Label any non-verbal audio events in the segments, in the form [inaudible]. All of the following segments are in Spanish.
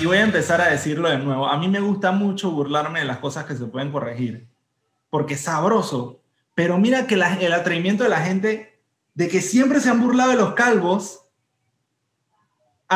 Y voy a empezar a decirlo de nuevo. A mí me gusta mucho burlarme de las cosas que se pueden corregir, porque es sabroso. Pero mira que el atrevimiento de la gente de que siempre se han burlado de los calvos,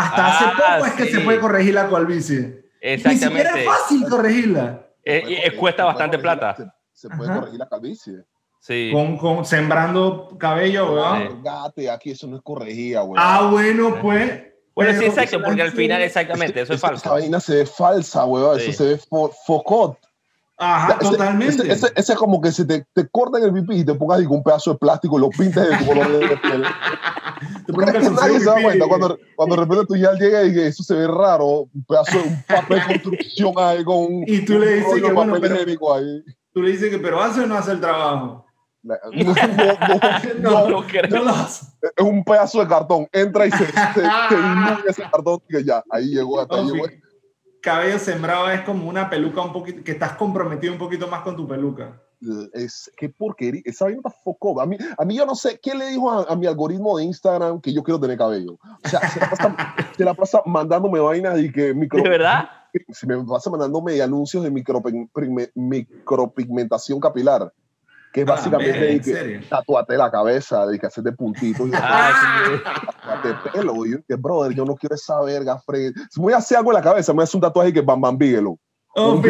hasta hace Ah, poco es que se puede corregir la calvicie. Y Ni siquiera Exactamente. es fácil corregirla. Eh, y- eh, cuesta bastante corregir la- plata. Se, se puede Ajá. corregir la calvicie. Sí. Con, con sembrando cabello, weón. Sí. Gate, aquí eso no es corregida, güey. Ah, bueno, pues. Bueno, sí, exacto, porque al final, exactamente, eso es falso. vaina se ve falsa, weón. Sí. Eso se ve fo focot. Ajá, Ese- totalmente. Ese, ese- ese es como que se te, te cortan el pipí y te pongas un pedazo de plástico y lo pintas de tu color de piel. [laughs] Te ¿Tú pones crees que calzoncillo nadie se da pipí. cuenta cuando, cuando de repente tú ya llega y que eso se ve raro, un pedazo de un papel de construcción ahí con un, Y tú le dices que, de bueno, papel pero- ahí. Tú le dices que, pero hace o no hace el trabajo. No, no, no, No, es un pedazo de cartón. Entra y se, se, se [laughs] ese cartón y que ya, ahí llegó, hasta ahí llegó. Cabello sembrado es como una peluca un poquito, que estás comprometido un poquito más con tu peluca. Es, qué porquería, esa vaina está foco. A mí, a mí yo no sé, ¿quién le dijo a, a mi algoritmo de Instagram que yo quiero tener cabello? O sea, se la pasa, [laughs] se la pasa mandándome vainas y que micro, ¿De verdad? se me pasa mandándome anuncios de micropigme- micropigmentación capilar, que Ah, básicamente ¿en que tatuate la cabeza, de que hacerte puntitos y [laughs] Ah, sí. tatuate pelo. Y yo, que brother, yo no quiero esa verga, Fred. Si voy a hacer algo en la cabeza, me hace un tatuaje que Bam Bam Bigelow, Oh, [laughs] Un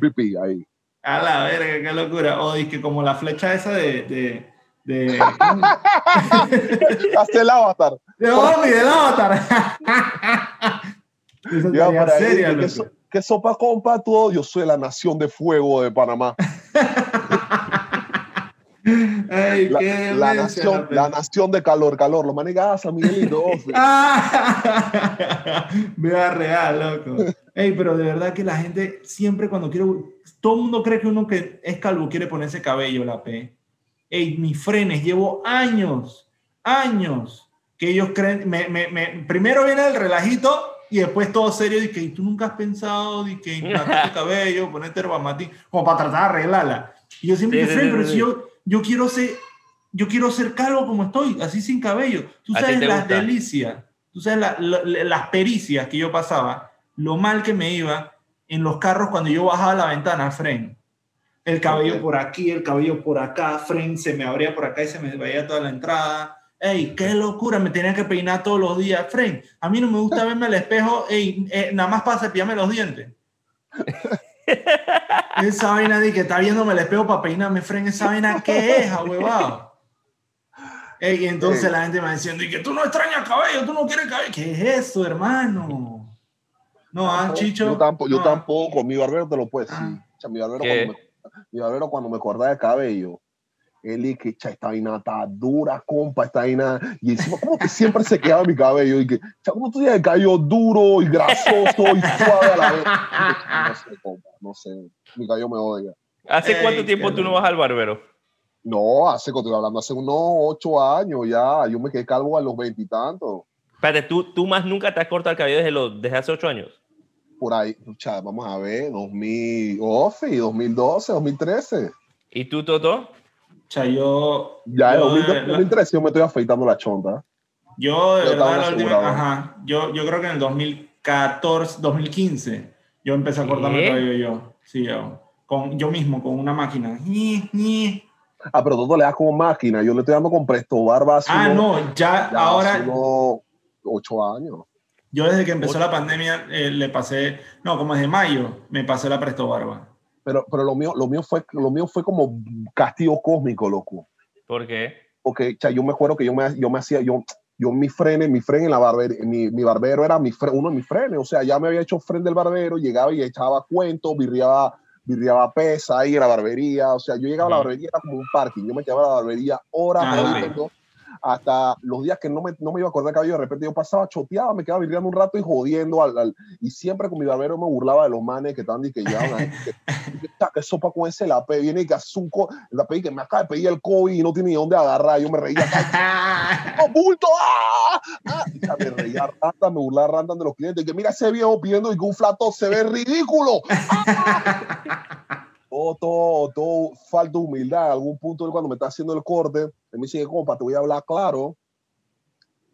pipí ahí. A la verga, qué locura. O que como la flecha esa de. de, de [laughs] Hace el avatar. de Omi, del Avatar. Eso Ya, por ahí, seria, ¿qué, so- qué sopa compa todo? Yo soy la nación de fuego de Panamá. Ay, La, qué la demencia, nación, la nación de calor, calor. Lo manegas a Miguelito. Vea real, loco. Ey, pero de verdad que la gente siempre cuando quiere, todo el mundo cree que uno que es calvo quiere ponerse cabello, la P. Ey, mis frenes, llevo años, años, que ellos creen, me, me- me- primero viene el relajito y después todo serio, y que "¿Y tú nunca has pensado de que implantarte [laughs] cabello, ponerte herbamatín, como para tratar de arreglarla. Y yo siempre Sí, sí, "Fren, sí, pero sí. si yo, yo quiero ser, yo quiero ser calvo como estoy, así sin cabello. Tú ¿A ti sabes las gusta? delicias, tú sabes la- la- las pericias que yo pasaba, lo mal que me iba en los carros cuando yo bajaba la ventana, Fren. El cabello Ok. por aquí, el cabello por acá, Fren se me abría por acá y se me veía toda la entrada. ¡Ey, qué locura! Me tenía que peinar todos los días. Fren, a mí no me gusta verme al espejo, ey, eh, nada más para cepillarme los dientes. [laughs] esa vaina de que está viéndome el espejo para peinarme, Fren, esa vaina, ¿qué es, ahuevado? Ey, y entonces la gente me va diciendo, y que tú no extrañas cabello, tú no quieres cabello. ¿Qué es eso, hermano? No, ah, Chicho. Yo tampoco, yo no. tampoco. Mi barbero te lo puede decir. Ah. O sea, mi, barbero cuando me, mi barbero cuando me corta el cabello, él y que "Cha, esta vaina está dura, compa, esta vaina. Y encima, como que siempre se quedaba mi cabello. Y que, "Cha, ¿cómo tú tienes el cabello duro y grasoso y suave a la vez? No sé, compa, no sé. Mi cabello me odia. ¿Hace Ey, cuánto tiempo tú no vas al barbero? No, hace, como estoy hablando, hace unos ocho años ya. Yo me quedé calvo a los veintitantos. Espérate, ¿tú, tú más nunca te has cortado el cabello desde, los, desde hace ocho años. Por ahí, cha, vamos a ver, 2000, Ofi, 2012, 2013. ¿Y tú, Toto? O sea, yo. Ya en yo, 2012, de- 2013 yo me estoy afeitando la chonta. Yo, de Yo verdad, la última. Ajá. Yo, yo creo que en el 2014, 2015, yo empecé a cortarme ¿Qué? el cabello yo. Sí, yo. Con, yo mismo, con una máquina. Ah, pero tú le das como máquina. Yo le estoy dando con Presto Barba hace Ah, unos- no, ya, ya ahora. hace unos ocho años. Yo desde que empezó la pandemia eh, le pasé. No, como desde mayo, me pasé la Presto Barba. Pero, pero lo, mío, lo, mío fue, lo mío fue como castigo cósmico, loco. ¿Por qué? Porque cha, yo me acuerdo que yo me, yo me hacía, yo, yo mi frene, mi frene en la barbería, mi, mi barbero era mi fre- uno de mis frenes. O sea, ya me había hecho frente del barbero, llegaba y echaba cuentos, birriaba, birriaba pesa ahí en la barbería. O sea, yo llegaba a la barbería, era como un parking. Yo me quedaba en la barbería horas, Ah, horas. Hasta los días que no me, no me iba a cortar el cabello, de repente yo pasaba, choteaba, me quedaba virreando un rato y jodiendo. Al, al- y siempre con mi barbero me burlaba de los manes que estaban y que ahí. Que, que, "Ta, que sopa con ese la pe, viene y que hace un co, la pe, que me acaba de pedir el COVID y no tiene ni dónde agarrar. Yo me reía, [laughs] ¡Oh, bulto! ¡Ah! ¡Ah! Y ya me reía rata, me burlaba rata de los clientes. Que mira ese viejo pidiendo y que un flato se ve ridículo. ¡Ah! Todo, todo, todo falta de humildad. En algún punto cuando me está haciendo el corte, me dice, compa, te voy a hablar claro.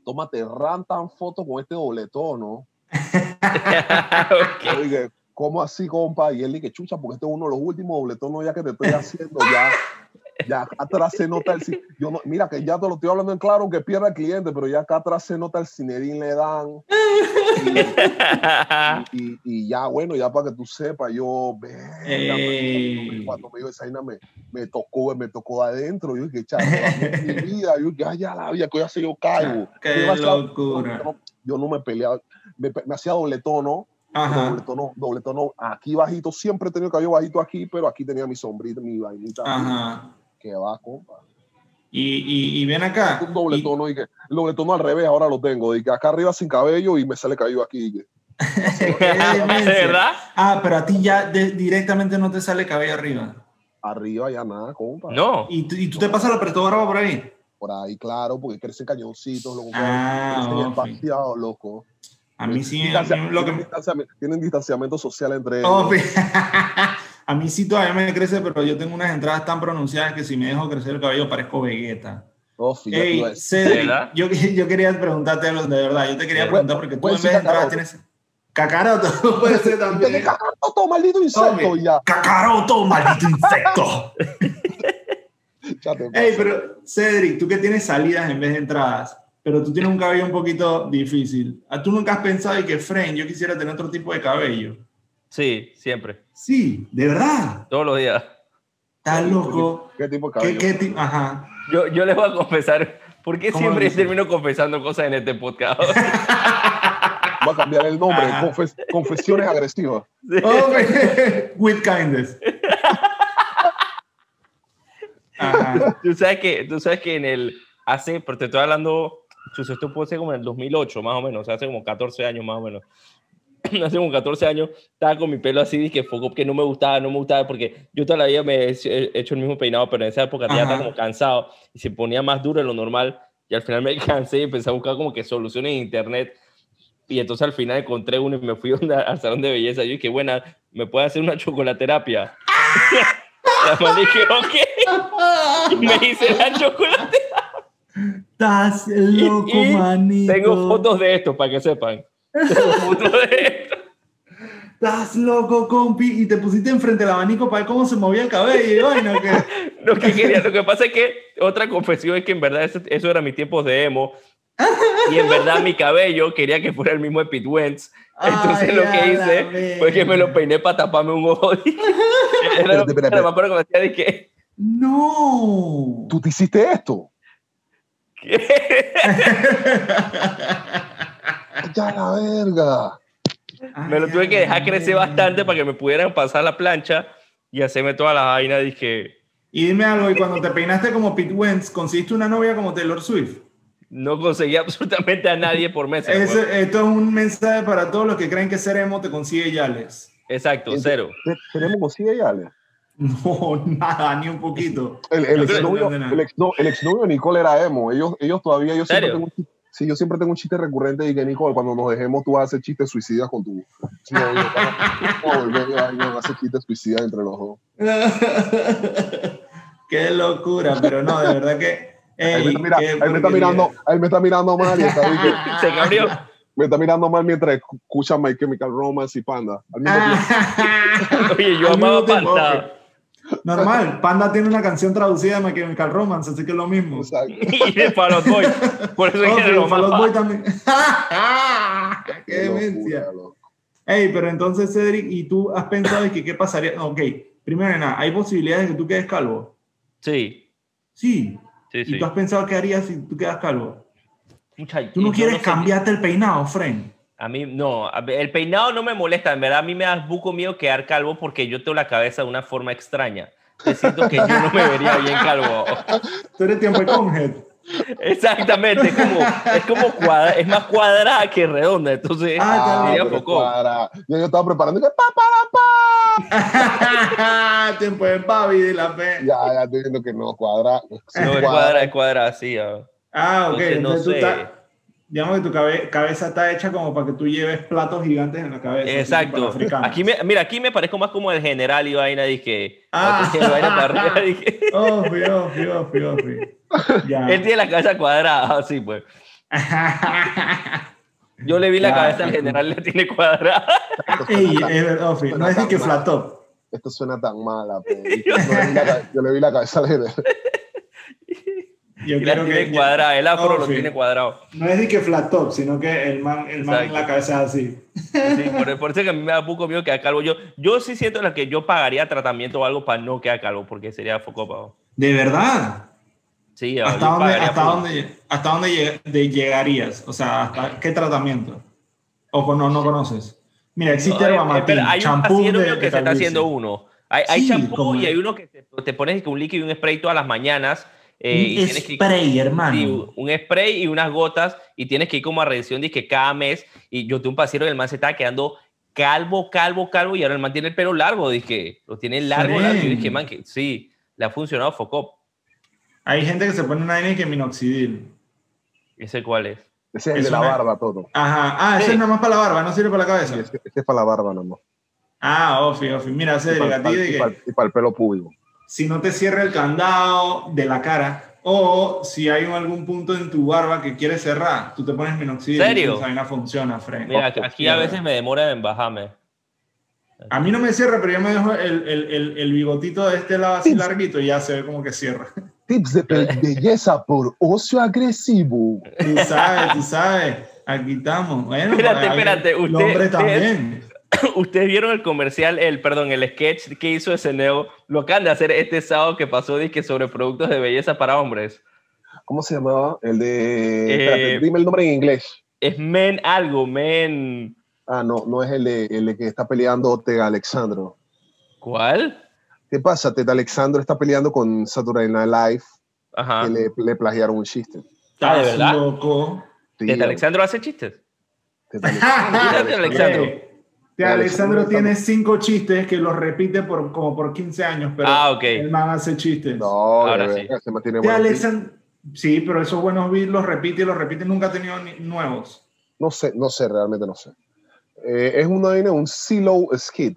Tómate rantan foto con este doble tono. [laughs] Ok. Yo dije, ¿cómo así, compa? Y él dije, chucha, porque este es uno de los últimos doble tonos ya que te estoy haciendo. Ya, [laughs] ya acá atrás se nota el... Yo no, mira, que ya te lo estoy hablando en claro, aunque pierda el cliente, pero ya acá atrás se nota el cinerín le dan. Y, y- y ya, bueno, ya para que tú sepas, yo, Ey. marico, cuando me dijo esa vaina, me, me tocó, me tocó de adentro. Yo dije, chaval, mi vida, yo dije, ay, ya la vida, que ya sé, yo caigo. Qué Yo, hacía- locura. no- Yo no me peleaba, me, me hacía doble tono, doble Ajá, tono, doble tono, aquí bajito, siempre he tenido cabello bajito aquí, pero aquí tenía mi sombrita, mi vainita. ajá. Que va, compa. Y, y, y ven acá. Un doble y- tono, y que, el doble tono al revés, ahora lo tengo, y que acá arriba sin cabello y me sale cabello aquí. que- [laughs] ¿De verdad? Ah, pero a ti ya de- directamente no te sale cabello arriba. arriba ya nada, compa. No. ¿Y, tú- y tú te pasas la presto barba por ahí? Por ahí, claro, porque crecen cañoncitos, loco. Ah, crecen loco. A mí sí, Distancia- lo que tienen, distanciamiento, tienen distanciamiento social entre ellos. [laughs] a mí sí todavía me crece, pero yo tengo unas entradas tan pronunciadas que si me dejo crecer el cabello parezco Vegeta. Oh, fíjate, Ey. Cedric, yo, yo quería preguntarte algo de verdad. Yo te quería Bueno, preguntar porque tú en vez de entradas tienes... Cacaroto, [laughs] puede ser ¿Qué también. cacaroto, maldito insecto, ya. Cacaroto, maldito insecto. [laughs] Ey, pero Cedric, tú que tienes salidas en vez de entradas, pero tú tienes un cabello un poquito difícil. ¿A ¿Tú nunca has pensado y que, Fren, yo quisiera tener otro tipo de cabello? Sí, siempre. Sí, de verdad. Todos los días. Estás loco. ¿Qué tipo de ¿Qué, cabello? qué ti- Ajá. Yo, yo les voy a confesar. ¿Por qué ¿Cómo siempre termino confesando cosas en este podcast? Voy a cambiar el nombre. Confes- confesiones agresivas. Hombre, [laughs] with kindness. Ajá. tú sabes que, tú sabes que en el hace, pero te estoy hablando, esto puede ser como en el 2008 más o menos, o sea, hace como 14 años más o menos. [laughs] hace como 14 años estaba con mi pelo así, dije, foco que no me gustaba, no me gustaba, porque yo toda la vida me he he hecho el mismo peinado, pero en esa época ya estaba como cansado y se ponía más duro de lo normal y al final me [laughs] cansé y empecé a buscar como que soluciones en internet y entonces al final encontré uno y me fui [laughs] donde- al salón de belleza. Yo dije, buena, ¿me puede hacer una chocolaterapia? La man dije, ok. Y me hice la chocolate. Estás loco, Y- y manito. Tengo fotos de esto para que sepan. Tengo fotos de esto. Estás loco, compi. Y te pusiste enfrente del abanico para ver cómo se movía el cabello. Y bueno, que... [laughs] Lo que quería, lo que pasa es que otra confesión es que en verdad eso, eso era mis tiempos de emo. [laughs] Y en verdad mi cabello quería que fuera el mismo de Pete Wentz. Entonces Ay, lo que hice fue que me lo peiné para taparme un ojo. [laughs] Era lo Espérate, acuerdo que me decía de que No. ¿Tú te hiciste esto? Ya la verga. Me lo tuve que dejar crecer bastante para que me pudieran pasar la plancha y hacerme toda la vaina. Dije, Y dime algo, y cuando te peinaste como Pete Wentz, ¿conseguiste una novia como Taylor Swift? no conseguí absolutamente a nadie por meses. Ese- weón. esto es un mensaje para todos los que creen que ser emo te consigue yales. Exacto, cero. ¿Te- ¿Tenemos consigue ya? Ale? No, [laughs] nada, ni un poquito. El, el exnovio, no, no, no. el, ex, no, el exnovio de Nicole era emo. Ellos, ellos todavía, yo siempre tengo un chiste, sí, yo siempre tengo un chiste recurrente de que Nicole, cuando nos dejemos, tú vas a hacer chistes suicidas con tu novio. Hacer chistes suicidas entre los dos. [laughs] Qué locura, pero no, de verdad que. Ahí me ey, está, mira- ahí me está mirando, ahí me está mirando mal y está, ahí que- [laughs] Se cabrió. me está mirando mal mientras escucha My Chemical Romance y Panda. Al mismo [laughs] tiempo. Oye, yo amaba Panda. Normal, Panda tiene una canción traducida de My Chemical Romance, así que es lo mismo. Exacto. [laughs] Y de Fall Out Boy. Por eso es Oh, que lo Fall más Out Boy también. [laughs] ¡Qué demencia! Ey, pero entonces, Cedric, ¿y tú has pensado que qué pasaría? Ok, primero de nada, ¿hay posibilidades de que tú quedes calvo? Sí, Sí. sí, ¿Y sí. tú has pensado qué harías si tú quedas calvo? Mucha- ¿Tú no quieres sé- cambiarte el peinado, Fren? A mí, no. El peinado no me molesta. En verdad, a mí me da buco miedo quedar calvo porque yo tengo la cabeza de una forma extraña. Te siento que yo no me vería bien calvo. Tú eres tiempo de conhead. Exactamente, es como, es como cuadra, es más cuadrada que redonda, entonces Ah, sería cuadra. Yo, yo estaba preparando que pa, pa, pa. [laughs] Tiempo de pavi de la P. Ya, ya estoy viendo que no, cuadra. sí, No, es cuadra, es cuadra así. ah. Ah, ok. Entonces, no Entonces tú sé. estás- digamos que tu cabe- cabeza está hecha como para que tú lleves platos gigantes en la cabeza. Exacto. Aquí me, mira, aquí me parezco más como el general y vaina, dije. Ah. vaina para arriba, [laughs] dije. Ya. Él tiene la cabeza cuadrada, [laughs] así pues. Yo le vi la Ya. cabeza al general, le tiene cuadrada. Ey, es verdad. No es ni que flat top. Esto suena tan mala. [laughs] Yo, no la yo le vi la cabeza al general. [laughs] Yo Y la tiene que cuadrada, el afro lo Ofi. tiene cuadrado. No es ni que flat top, sino que el man, el man en la cabeza es así. Sí, por, [laughs] por eso es que a mí me da poco miedo quedar calvo. Yo, yo sí siento la que yo pagaría tratamiento o algo para no quedar calvo, porque sería foco pago. ¿De verdad? Sí, yo ¿Hasta dónde, hasta dónde, hasta dónde lleg- de- llegarías? O sea, ¿hasta qué tratamiento? ¿O no, no conoces? Mira, existe No, eh, Herba eh, Matín, hay champú de, que de se está haciendo uno. Hay, champú como- y hay uno que te, te pones un líquido y un spray todas las mañanas. Eh, y Un tienes que- spray, hermano. Sí, un spray y unas gotas y tienes que ir como a revisión de que cada mes y yo tuve un paciente y el man se estaba quedando calvo, calvo, calvo y ahora el man tiene el pelo largo, dije, lo tiene largo, largo y dije, man, que sí, le ha funcionado Focop. Hay gente que se pone una N que minoxidil. ¿Ese cuál es? Ese es el Es de la una- barba, todo. Ajá. Ah, ese Sí. es nada más para la barba, no sirve para la cabeza. Sí, ese, ese es para la barba, nada más. Ah, ofi, ofi. Mira, Y para, ti de y que para- y para el pelo público. Si no te cierra el candado de la cara o si hay algún punto en tu barba que quieres cerrar, tú te pones minoxidil. ¿Serio? y Esa vaina funciona, Fred. Mira, aquí a veces me demora en bajarme. A mí no me cierra, pero yo me dejo el, el, el, el bigotito de este lado así Sí. larguito y ya se ve como que cierra. Tips de [laughs] belleza por ocio agresivo. Tú sabes, tú sabes. Aquí estamos. Bueno, Espérate, espérate, el usted- hombre usted- también. [coughs] Ustedes vieron el comercial, el, perdón, el sketch que hizo Neo, lo acaban de hacer este sábado que pasó dizque, sobre productos de belleza para hombres. ¿Cómo se llamaba? El de. Eh, espérate, dime el nombre en inglés. Es men algo, men... Ah, no, no es el de, el de que está peleando Tega Alexandro. ¿Cuál? ¿Qué pasa? Teta Alexandro está peleando con Saturday Night Live Ajá. que le, le plagiaron un chiste. Ah, ¿de verdad? loco. ¿Teta Alexandro hace chistes? Teta Alexandro. [laughs] Teta Alexandro. Tiene cinco chistes que los repite por, como por 15 años, pero Ah, ok. el man hace chistes. No, Ahora de sí. se mantiene sí, pero esos buenos beats los repite y los repite, nunca ha tenido ni- nuevos. No sé, no sé, realmente no sé. Eh, es una vaina, un Silo Skid.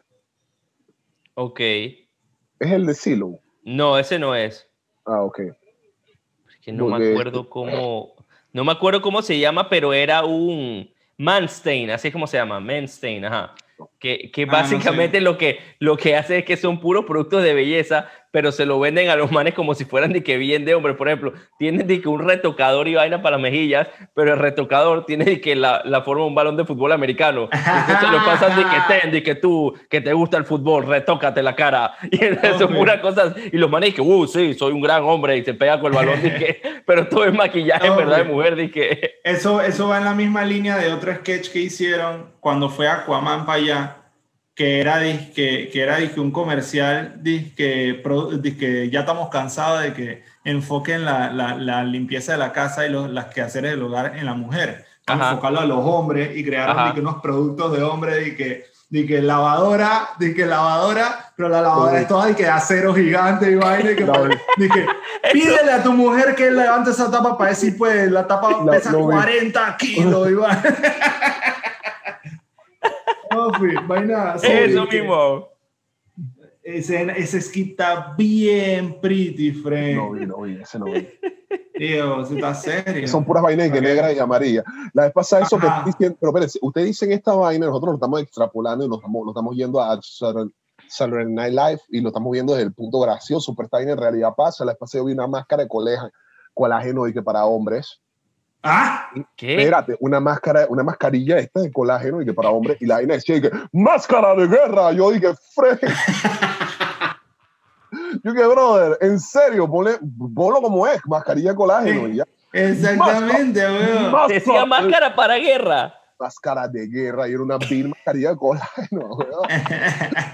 Ok. Es el de Silo. No, ese no es. Ah, ok. Es que no me Porque- acuerdo cómo... No me acuerdo cómo se llama, pero era un Manstain, así es como se llama, Manstain, ajá. Que, que Ah, no básicamente sé. lo, que, lo que hace es que son puros productos de belleza, pero se lo venden a los manes como si fueran de que bien de hombre. Por ejemplo, tienen de que un retocador y vaina para las mejillas, pero el retocador tiene de que la, la forma de un balón de fútbol americano. [laughs] Entonces lo pasan de que ten, de que tú, que te gusta el fútbol, retócate la cara. [laughs] Y son Ok. puras cosas. Y los manes que, uh, sí, soy un gran hombre y se pega con el balón, que, [laughs] pero todo es maquillaje, en verdad, de mujer, de que. Eso, eso va en la misma línea de otro sketch que hicieron cuando fue Aquaman para allá, que era, disque, que era disque un comercial, disque, pro- disque ya estamos cansados de que enfoquen la, la, la limpieza de la casa y los, las quehaceres del hogar en la mujer. Vamos enfocarlo a los hombres y crearon disque unos productos de hombre, disque, disque lavadora, disque lavadora, pero la lavadora es toda de acero gigante y vaina. Y que, [laughs] disque, pídele a tu mujer que levante esa tapa para decir, pues, la tapa Lo- pesa lo vi. 40 kilos, Iván. No, [laughs] fi, vaina. Eso mismo. Ese, ese skit está bien pretty, friend. No vi, no vi, ese no vi. Tío, eso está serio. Son puras vainas que Ok. negra y amarilla. La vez pasada eso que dicen, pero espérense, ustedes dicen esta vaina, nosotros lo estamos extrapolando y nos estamos, nos estamos yendo a Saturday Night Live y lo estamos viendo desde el punto gracioso, pero esta vaina en realidad pasa. La vez pasada yo vi una máscara de coleja, colágeno y que para hombres. Ah, ¿Qué? Espérate, una máscara, una mascarilla esta de colágeno y que para hombres, y la vaina decía y que máscara de guerra. Yo dije, fre. [laughs] Yo que, brother, en serio, ponle, ponlo como es, mascarilla de colágeno. y ya. [laughs] exactamente, weón. Decía máscara para guerra. Máscara de guerra y era una vil mascarilla de colágeno.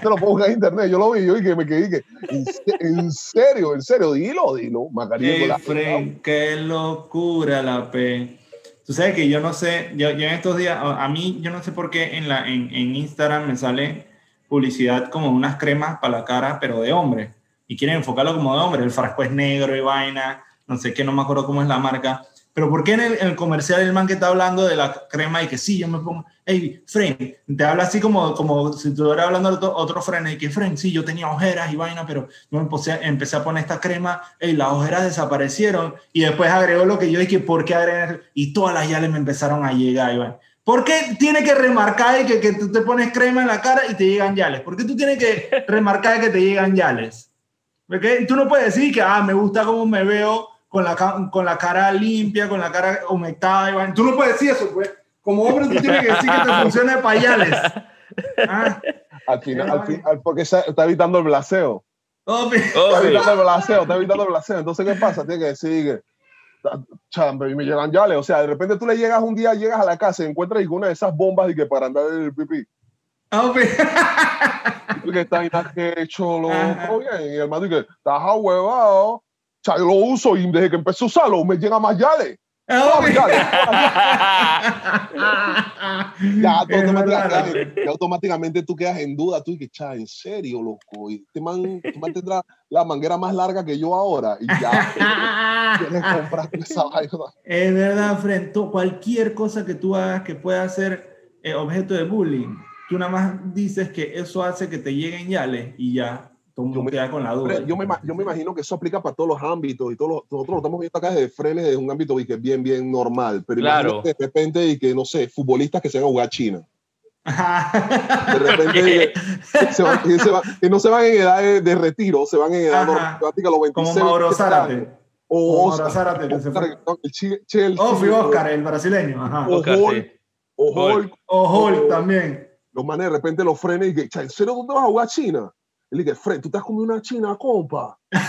Te lo pongo en internet, yo lo vi yo y que me quedé que, en, se- en serio, en serio, dilo, dilo, mascarilla de Ey, colágeno. Fren, qué locura la P. Tú sabes que yo no sé, yo, yo en estos días, a a mí, yo no sé por qué en, la, en, en Instagram me sale publicidad como unas cremas para la cara, pero de hombre. Y quieren enfocarlo como de hombre. El frasco es negro y vaina, no sé qué, no me acuerdo cómo es la marca. Pero ¿por qué en el, en el comercial el man que está hablando de la crema y que sí, yo me pongo, hey, Fren, te habla así como, como si estuviera hablando de otro, otro Fren, y que Fren, sí, yo tenía ojeras y vaina, pero yo empecé, empecé a poner esta crema, hey, las ojeras desaparecieron, y después agregó lo que yo dije, ¿por qué agregar? Y todas las yales me empezaron a llegar, y vaina. ¿Por qué tiene que remarcar de que, que tú te pones crema en la cara y te llegan yales? ¿Por qué tú tienes que remarcar que te llegan yales? Porque tú no puedes decir que, ah, me gusta cómo me veo con la, con la cara limpia, con la cara humectada. y vaina. Tú no puedes decir eso, pues. Como hombre tú tienes que decir que te [laughs] funciona de payales. Ah, Al final, al final, porque se- está evitando el blaseo. obvio. Está evitando el blaseo, está evitando el blaseo. Entonces, ¿qué pasa? Tiene que decir que, chambre, y me llegan yales. O sea, de repente tú le llegas un día, llegas a la casa y encuentras y con una de esas bombas y que para andar el pipí. Porque está ahí, que hecho lo Ajá. todo bien. Y el hermano dice, estás ahuevado. O sea, yo lo uso y desde que empecé a usarlo me llegan más yales. Ya, tú [laughs] Es automáticamente, ya automáticamente tú quedas en duda, tú dices, cha, en serio, loco, y este man, este man tendrá la manguera más larga que yo ahora, y ya, [laughs] que comprar esa vaina. Es verdad, Fren. tú- cualquier cosa que tú hagas que pueda ser eh, objeto de bullying, tú nada más dices que eso hace que te lleguen yales y ya, Yo me- queda con la duda. Yo me, ima- yo me imagino que eso aplica para todos los ámbitos, y todos los- nosotros lo estamos viendo acá desde frenes, desde un ámbito y que es bien, bien normal, pero Claro. imagínate de repente, y que, no sé, futbolistas que se van a jugar a China, de [laughs] repente, y que, se van- y se van- que no se van en edad de, de retiro, se van en edad Ajá. normal, práctica, los 26, Como Mauro 27 años. Zárate. O Oscar, Zárate, que se Oscar, fue. el Chelsea, Oh, Oscar, el brasileño. Ajá. o Oscar, Hulk, sí. o Hulk. Hulk, O Hulk también. los manes de repente los frenes y que, "Cha, ¿en serio tú te vas a jugar a China? Él dice, Fred, tú te has comido una china, compa. [laughs] ya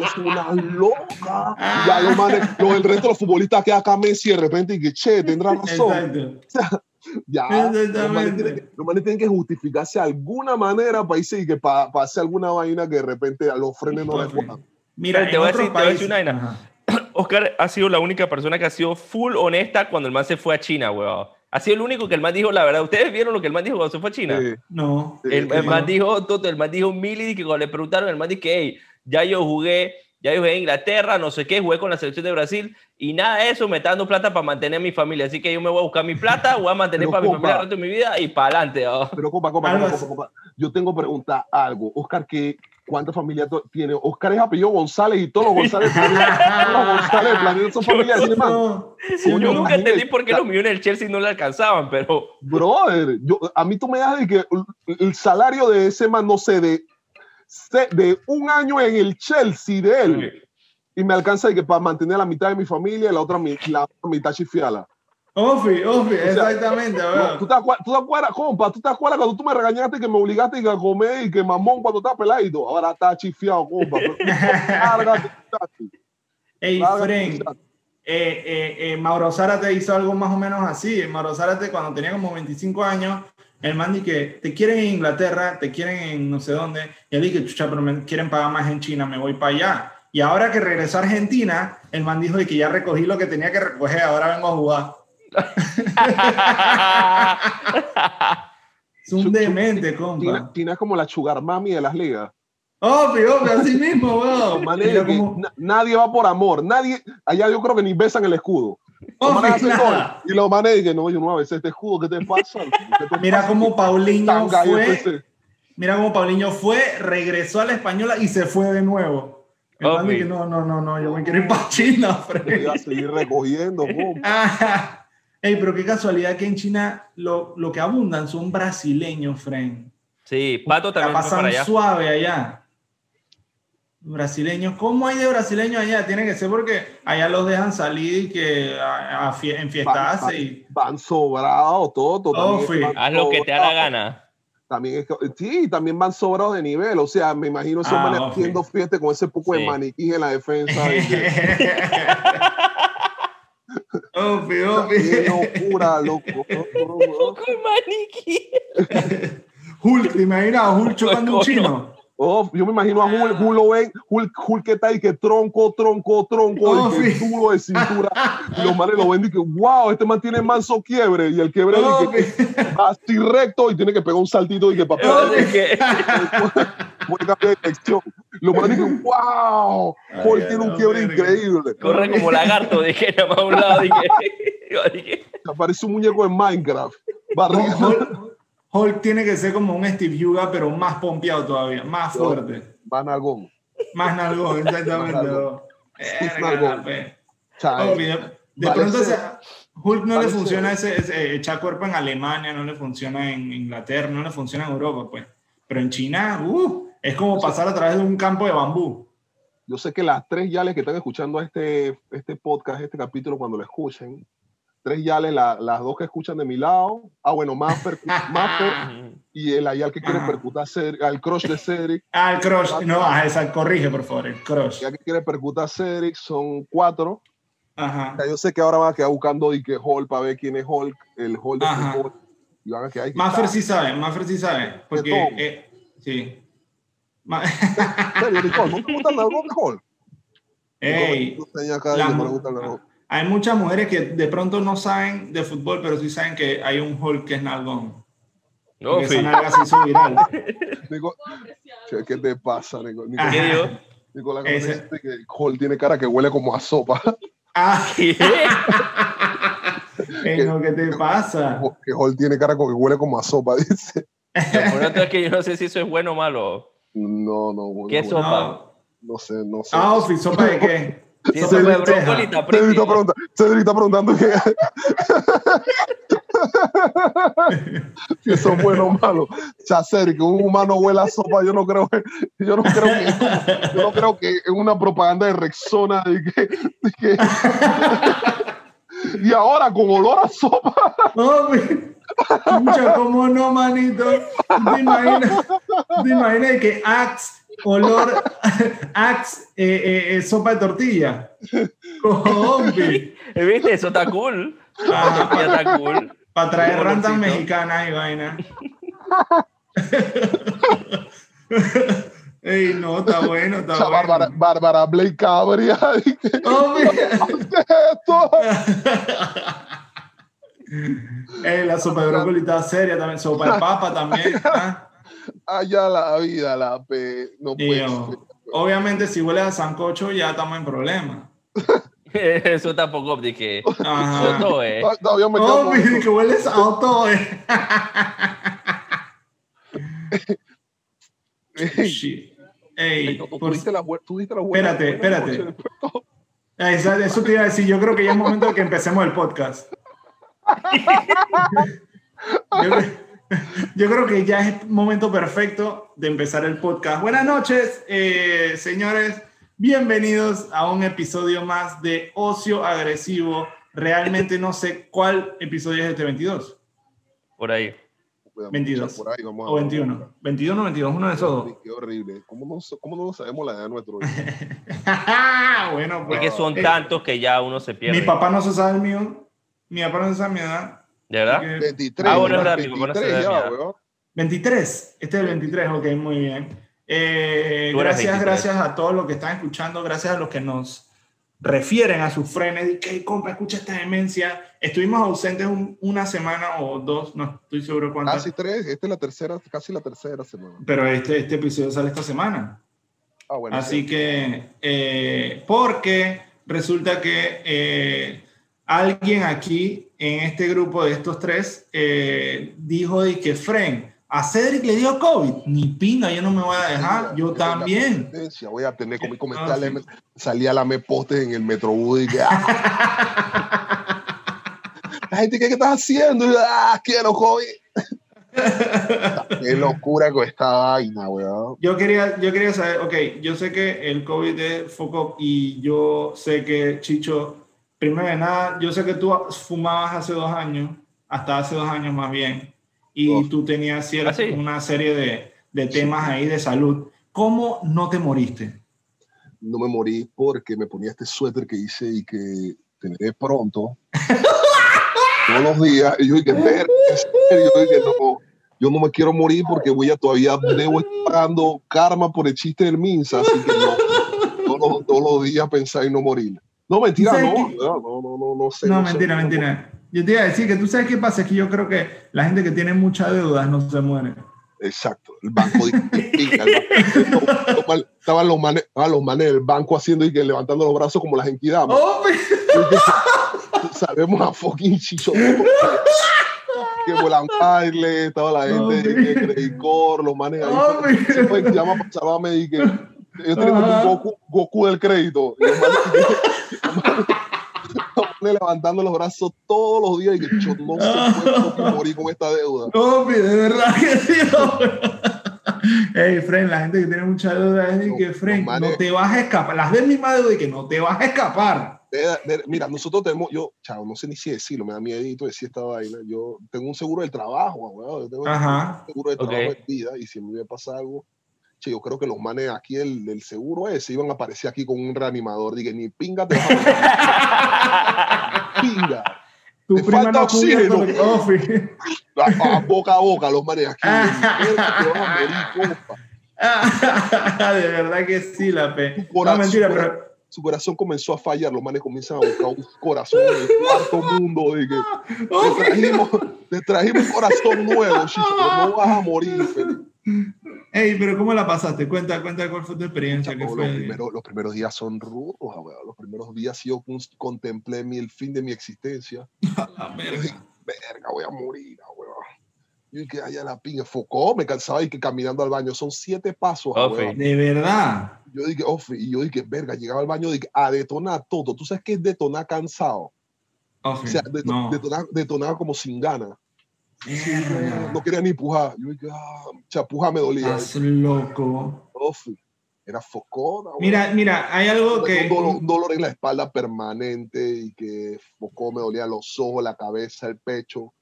es una loca. Y ya manes, los, el resto de los futbolistas que acá Messi de repente y que, che, tendrá razón. [laughs] Exacto. [laughs] Ya, los manes, tienen que, los manes tienen que justificarse de alguna manera para irse y que para hacer alguna vaina que de repente a los frenes no les Papi. puedan. Mira, Te voy decir- te voy a decir una vaina. Ajá. [clears throat] Oscar ha sido la única persona que ha sido full honesta cuando el man se fue a China, weón. Ha sido el único que el man dijo la verdad. ¿Ustedes vieron lo que el man dijo cuando se fue a China? No. El, sí, el man no. dijo, Toto, el man dijo Mili, que cuando le preguntaron, el man dijo que, hey, ya yo jugué, ya yo jugué en Inglaterra, no sé qué, jugué con la selección de Brasil, y nada de eso me está dando plata para mantener a mi familia. Así que yo me voy a buscar mi plata, voy a mantener Pero, para mi familia el resto de mi vida y para adelante. oh. Pero, compa, compa, compa, compa, compa, yo tengo pregunta algo. Oscar, ¿qué, ¿cuánta familia to- tiene? Oscar es apellido González y todos los González, [laughs] todos los González planeta son familiares. Ese man. No. Yo Coño, nunca imagínate, entendí por qué los millones del Chelsea no le alcanzaban, pero Brother, yo, a mí tú me das de que el, salario de ese man, no sé, de, de un año en el Chelsea de él, y me alcanza de que para mantener la mitad de mi familia y la otra, la otra mitad chifiala. Ofi, Ofi, exactamente. No, weón. ¿tú, te acuerdas, ¿Tú te acuerdas, compa? ¿Tú te acuerdas cuando tú me regañaste que me obligaste a comer y que mamón cuando estaba peladito? Ahora está chifiado, compa. Pero- Lárgate. [laughs] Ey, muchacho. eh, eh, eh, Mauro Zárate hizo algo más o menos así. Mauro Zárate, cuando tenía como 25 años, el man dice que te quieren en Inglaterra, te quieren en no sé dónde. Y él dice, chucha, pero me quieren pagar más en China, me voy para allá. Y ahora que regresó a Argentina, el man dijo que ya recogí lo que tenía que recoger, ahora vengo a jugar. [laughs] Es un demente, China, compa. China es como la sugar mami de las ligas. Obvio, obvio, así [laughs] mismo, weón. cómo- na- nadie va por amor. Nadie, allá yo creo que ni besan el escudo. Obvio. Y los manes dicen, no, yo no voy a besar este escudo, ¿qué te pasa? [laughs] ¿Qué te Mira pasa? cómo Paulinho fue, mira cómo Paulinho fue, regresó a la española y se fue de nuevo. Dice, no, no, no, no, yo me quiero ir para China, Fred. Voy a seguir recogiendo, compa. Ah, Ey, pero qué casualidad que en China lo, lo que abundan son brasileños, Fred. sí, Pato La también para pasan allá. suave allá. Brasileños, ¿cómo hay de brasileños allá? Tiene que ser porque allá los dejan salir y que a, a fie- enfiestarse Van- y... Van sobrados, todo. Oh, van Haz lo que te da la gana. También es que- sí, también van sobrados de nivel. O sea, me imagino esos Ah, haciendo fiesta con ese poco de maniquí en la defensa. [laughs] [laughs] que- Opi, Qué Opi. locura, loco. Poco de maniquí. Hulk, ¿te imaginas a Hulk chocando un chino? Oh, yo me imagino a Hulk, Hulk lo ven, Hulk, Hulk que está ahí que tronco, tronco, tronco, Oh, y que sí. duro de cintura. [laughs] y los manes lo ven y que, wow, este man tiene manso quiebre. Y el quiebre y Opi. que va así recto y tiene que pegar un saltito y que papá puede [laughs] cambiar de dirección. Los manes que, wow, Hulk tiene un quiebre increíble. Corre como lagarto, dije, nada más a un lado. Dije, dije, Parece un muñeco de Minecraft. Barriga. Hulk, tiene que ser como un Steve Huga, pero más pompeado todavía, más fuerte, Van algón. más nalgón, exactamente. Más nalgón. Nalgón. de pronto Hulk no le funciona ese, ese echar cuerpo en Alemania, no le funciona en Inglaterra, no le funciona en Europa, pues. Pero en China, uh, es como pasar a través de un campo de bambú. Yo sé que las tres yales que están escuchando este, este podcast, este capítulo, cuando lo escuchen, tres yales, la- las dos que escuchan de mi lado, ah, bueno, Maffer, [laughs] Maffer y el ayal que quiere Ajá. percutar Cedric, al crush de Cedric, Ah, el crush. No, ah, esa, corrige, por favor, el crush. ya que quiere percutar Cedric, son cuatro. Ajá. Yo sé que ahora van a quedar buscando y que Hulk para ver quién es Hulk, el Hulk de fútbol. Y van a quedar ahí. Maffer sí sabe, Maffer sí sabe. Porque, eh, sí. Ma- ¿En [laughs] serio, Nicole? ¿No te el de Hulk? [laughs] Ey, tú enseñas acá la y que el hay muchas mujeres que de pronto no saben de fútbol, pero sí saben que hay un Hulk que es nalgón. No, Porque esa nalga se hizo viral. [laughs] Nico- Che, ¿Qué te pasa, Nicole? Nicole, Ajá. ¿Qué digo? Nicolás, Ese- dice que Hulk tiene cara que huele como a sopa. Ah, [laughs] ¿Qué? [laughs] no, ¿qué te pasa? que Hulk tiene cara que huele como a sopa, dice. Es que yo no sé si eso es bueno o malo. No, no, bueno, ¿Qué bueno, sopa? No. no sé, no sé. Ah, Ofi, ¿sopa de qué? Eso brócoli, está Cedric está, pretty. pregunta- Cedric está preguntando que, [laughs] si eso es bueno o malo. O sea, Cedric, que un humano huele a sopa, yo no creo que, yo no creo que, yo no creo que es una propaganda de Rexona de que, de que- [laughs] y ahora con olor a sopa. Ofi, Chucha, ¿cómo no, manito? ¿Te imaginas? ¿Te imaginas que Axe, olor, Axe, eh, eh, eh, sopa de tortilla? [laughs] ¿Viste? Eso está cool. Ajá. Ya está cool. Para traer olorcito. mexicanas y vaina. [laughs] Ey, no, está bueno, está O sea, bueno. Bárbara, Bárbara Blake Cabria. [laughs] Oh, esto? Ey, la sopa de brócoli está seria también. Sopa de papa también. ¿ah? Allá la vida, la pe. No puede yo, ser. obviamente, si huele a sancocho, ya estamos en problema. [laughs] Eso tampoco dije. Ajá. [laughs] Eso es. Ah, Todavía me quedo que hueles a auto. eh. [laughs] Shit. Ey, Tú por- diste la bu- tú diste la buena- Espérate, buena espérate. Eso, eso te iba a decir. Yo creo que ya es momento de que empecemos el podcast. Yo, creo- [laughs] yo creo que ya es momento perfecto de empezar el podcast. Buenas noches, eh, señores. Bienvenidos a un episodio más de Ocio Agresivo. Realmente no sé cuál episodio es este 22 Por ahí. Podemos 22. escuchar por ahí, vamos a o ver. 21. 21 o 22, uno de esos dos. Qué horrible. ¿Cómo no, cómo no sabemos la edad de nuestro hijo? [laughs] bueno, Es pues. que son eh, tantos que ya uno se pierde. Mi papá no se sabe el mío. Mi papá no se sabe mi edad. ¿De verdad? así que- 23. Ah, bueno, es se 23 da ya, miedo. weón. 23, este es el 23, ok, muy bien. Eh, gracias, 23. gracias a todos los que están escuchando, gracias a los que nos refieren a sus frenes y que, compa, escucha esta demencia. Estuvimos ausentes un- una semana o dos, no estoy seguro cuántas, Casi tres. Esta es la tercera, casi la tercera semana. pero este, este episodio sale esta semana. Ah, bueno. Así sí. que, eh, porque resulta que eh, alguien aquí en este grupo de estos tres eh, dijo de que Fren, a Cedric le dio COVID. Ni pinga, yo no me voy a dejar, yo también. Voy a tener con mi Ah, comentario. sí. Salía la me poste en el Metrobús y que. ah. [laughs] la gente, ¿qué, qué estás haciendo? Yo, ah, quiero COVID. Qué locura con esta vaina, weón. Yo quería, yo quería saber, ok, yo sé que el COVID es foco y yo sé que Chicho, primero de nada, yo sé que tú fumabas hace dos años, hasta hace dos años más bien, y Uf. tú tenías cierta, ¿Ah, sí? una serie de, de temas ahí de salud. ¿Cómo no te moriste? No me morí porque me ponía este suéter que hice y que tener pronto. [laughs] todos los días. Y yo dije, ver, yo dije, no, yo no me quiero morir porque voy a todavía debo estar pagando karma por el chiste del Minsa, así que no, todos, los- todos los días pensar en no morir. No, mentira, ¿Sabes no, qué? no, no, no, no, sé. No, no sé, mentira, no, mentira. Yo te iba a decir que tú sabes qué pasa, es que yo creo que la gente que tiene muchas deudas no se muere. Exacto, el banco [laughs] estaban los manes, los manes del banco haciendo y que levantando los brazos como las enquidamas. ¡Oh, Sabemos a fucking chicho. [laughs] que vuelan baile, estaba la gente de que Credit Core, los manes ahí. Oh, se fue, llama y que yo tenía como un. Goku, Goku del crédito. Y levantando los brazos todos los días y que yo no se puede morir con esta deuda. No, de verdad que sí. no. Ey, Fren, la gente que tiene mucha deuda es de No, que, Fren, no, te vas a escapar. Las del misma deuda y que no te vas a escapar. Mira, nosotros tenemos, yo, chao, no sé ni si decirlo, me da miedito decir esta vaina. Yo tengo un seguro del trabajo, weón, yo tengo Ajá. un seguro de trabajo de vida y si me hubiera pasado algo, che, yo creo que los manes aquí del, del seguro ese iban a aparecer aquí con un reanimador. Dije, ni pinga te vas a [laughs] pinga. Tu Te prima falta no oxígeno. [laughs] A, a boca a boca, los manes aquí. [laughs] Te a morir, compa. de verdad que sí, la pe. No, corazón, mentira, su pero. Su corazón comenzó a fallar, los manes comienzan a buscar un corazón en el cuarto mundo. Dije, Oh, te trajimos, te trajimos un corazón nuevo, chico, no vas a morir. Felipe. Ey, pero ¿cómo la pasaste? Cuenta, cuenta cuál fue tu experiencia. Los, primeros, los primeros días son rudos, weón. los primeros días yo con- contemplé mi, el fin de mi existencia. [laughs] La verga. Verga, voy a morir, weón. Yo que allá la pinga, focó, me cansaba y que caminando al baño, son siete pasos, Ok. weón. De verdad. Yo dije, oh, y yo dije, verga, llegaba al baño dije, a detonar todo. ¿Tú sabes qué es detonar cansado? O sea, deto- no. detonar, detonar como sin ganas. No quería ni pujar. Yo dije, ah, chapuja me dolía. Estás loco. Era focona. Mira, mira, hay algo que. un, dolor, un dolor en la espalda permanente y que focó, me dolía los ojos, la cabeza, el pecho.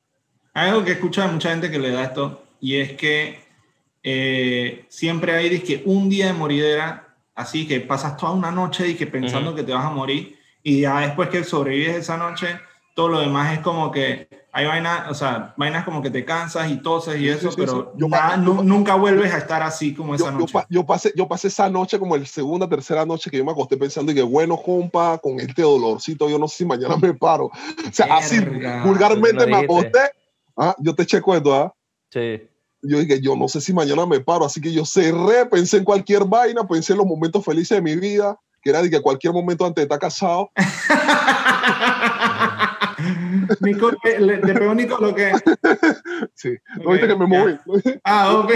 Hay algo que escucha de mucha gente que le da esto, y es que eh, siempre hay dizque, un día de moridera, así que pasas toda una noche y que pensando Ujú. que te vas a morir, y ya después que sobrevives esa noche, todo lo demás es como que hay vainas, o sea, vainas como que te cansas y toses y Sí, eso, sí, pero sí. Yo nada- yo nunca vuelves a estar así como esa Yo, noche. yo pasé, yo pasé esa noche como el segunda, tercera noche que yo me acosté pensando y que bueno, compa, con este dolorcito, yo no sé si mañana me paro. O sea, así Verga. vulgarmente Lo me acosté. Ah, yo te eché cuento, ¿ah? Sí. Yo dije, yo no sé si mañana me paro, así que yo cerré, pensé en cualquier vaina, pensé en los momentos felices de mi vida, que era de que cualquier momento antes de estar casado, [laughs] Nico, le, le pegó Nico lo que. sí, ¿no Ok, viste que me moví? Ah, ok.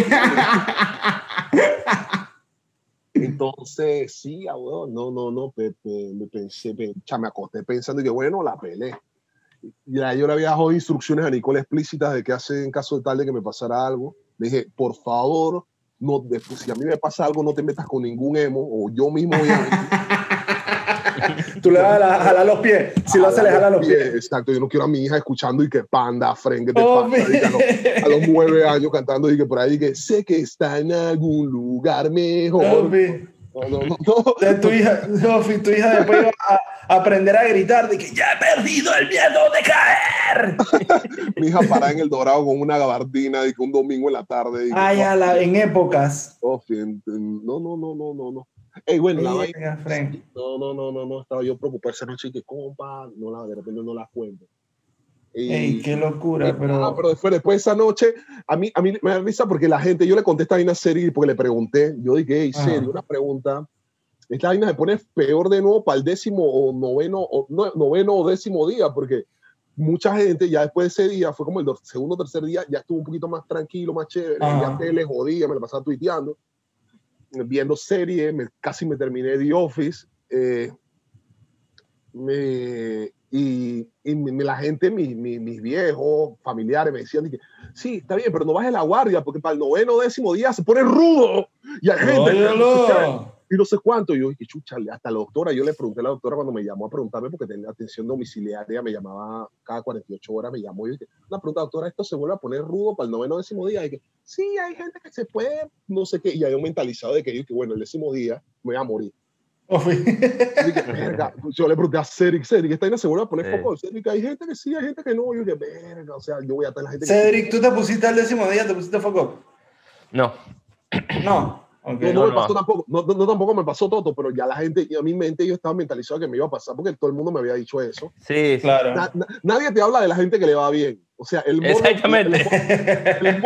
Entonces, sí, ah, weón, no, no, no, pe- pe- me pensé, pe- cha, me acosté pensando y que bueno, la pelé. Ya yo le había dado instrucciones a Nicole explícitas de qué hacer en caso de tal de que me pasara algo. Le dije, por favor, no, después, si a mí me pasa algo, no te metas con ningún emo, o yo mismo voy a... [laughs] [laughs] Tú le vas a jalar los pies. Si lo haces, le jalas los pies. Exacto, yo no quiero a mi hija escuchando y que panda, fren, que te Oh, y que a, los, nueve años cantando y que por ahí que sé que está en algún lugar mejor. Sofi, No, no, no, tu hija, tu hija después va a aprender a gritar de que ya he perdido el miedo de caer. [laughs] Mi hija parada en el dorado con una gabardina y que un domingo en la tarde. Y que, Ay, a la- en épocas. oh, no, no, no, no, no, no. Ey, bueno, la vaina- no, no, no, no, no, estaba yo preocupado esa noche y que compa, no la, de repente no la cuento. Y- Ey, qué locura, Ah, pero. pero después, después de esa noche, a mí, a mí me da risa porque la gente, yo le contesté a una serie porque le pregunté, yo dije, hey, serio, una pregunta, esta vaina se pone peor de nuevo para el décimo o noveno, o no, noveno o décimo día, porque mucha gente ya después de ese día, fue como el do- segundo o tercer día, ya estuvo un poquito más tranquilo, más chévere, Ajá. ya te le jodía, me la pasaba tuiteando, viendo series, me, casi me terminé The Office, eh, me, y, y mi- la gente, mi- mi- mis viejos, familiares, me decían, dije, sí, está bien, pero no bajes la guardia, porque para el noveno décimo día se pone rudo. Y hay gente. Y no sé cuánto. Y yo dije, chucha, hasta la doctora, yo le pregunté a la doctora cuando me llamó a preguntarme, porque tenía atención domiciliaria, me llamaba cada 48 horas, me llamó y dije, una pregunta, doctora, ¿esto se vuelve a poner rudo para el noveno décimo día? Y que, sí, hay gente que se puede, no sé qué, y había mentalizado de que yo, que bueno, el décimo día me voy a morir. Dije, [laughs] verga, yo le pregunté a Cedric, Cedric, ¿está en seguro de poner Sí. foco? Cedric, hay gente que sí, hay gente que no. Yo dije, verga, o sea, yo voy a tener la gente que- Cedric, ¿tú te pusiste al décimo día? ¿Te pusiste foco? No. No. No, no, No, me no. pasó tampoco, no, no, no tampoco me pasó todo, pero ya la gente, a mi mente yo estaba mentalizado que me iba a pasar porque todo el mundo me había dicho eso. Sí, sí. Claro. Na- na- nadie te habla de la gente que le va bien. O sea, el Exactamente. El, el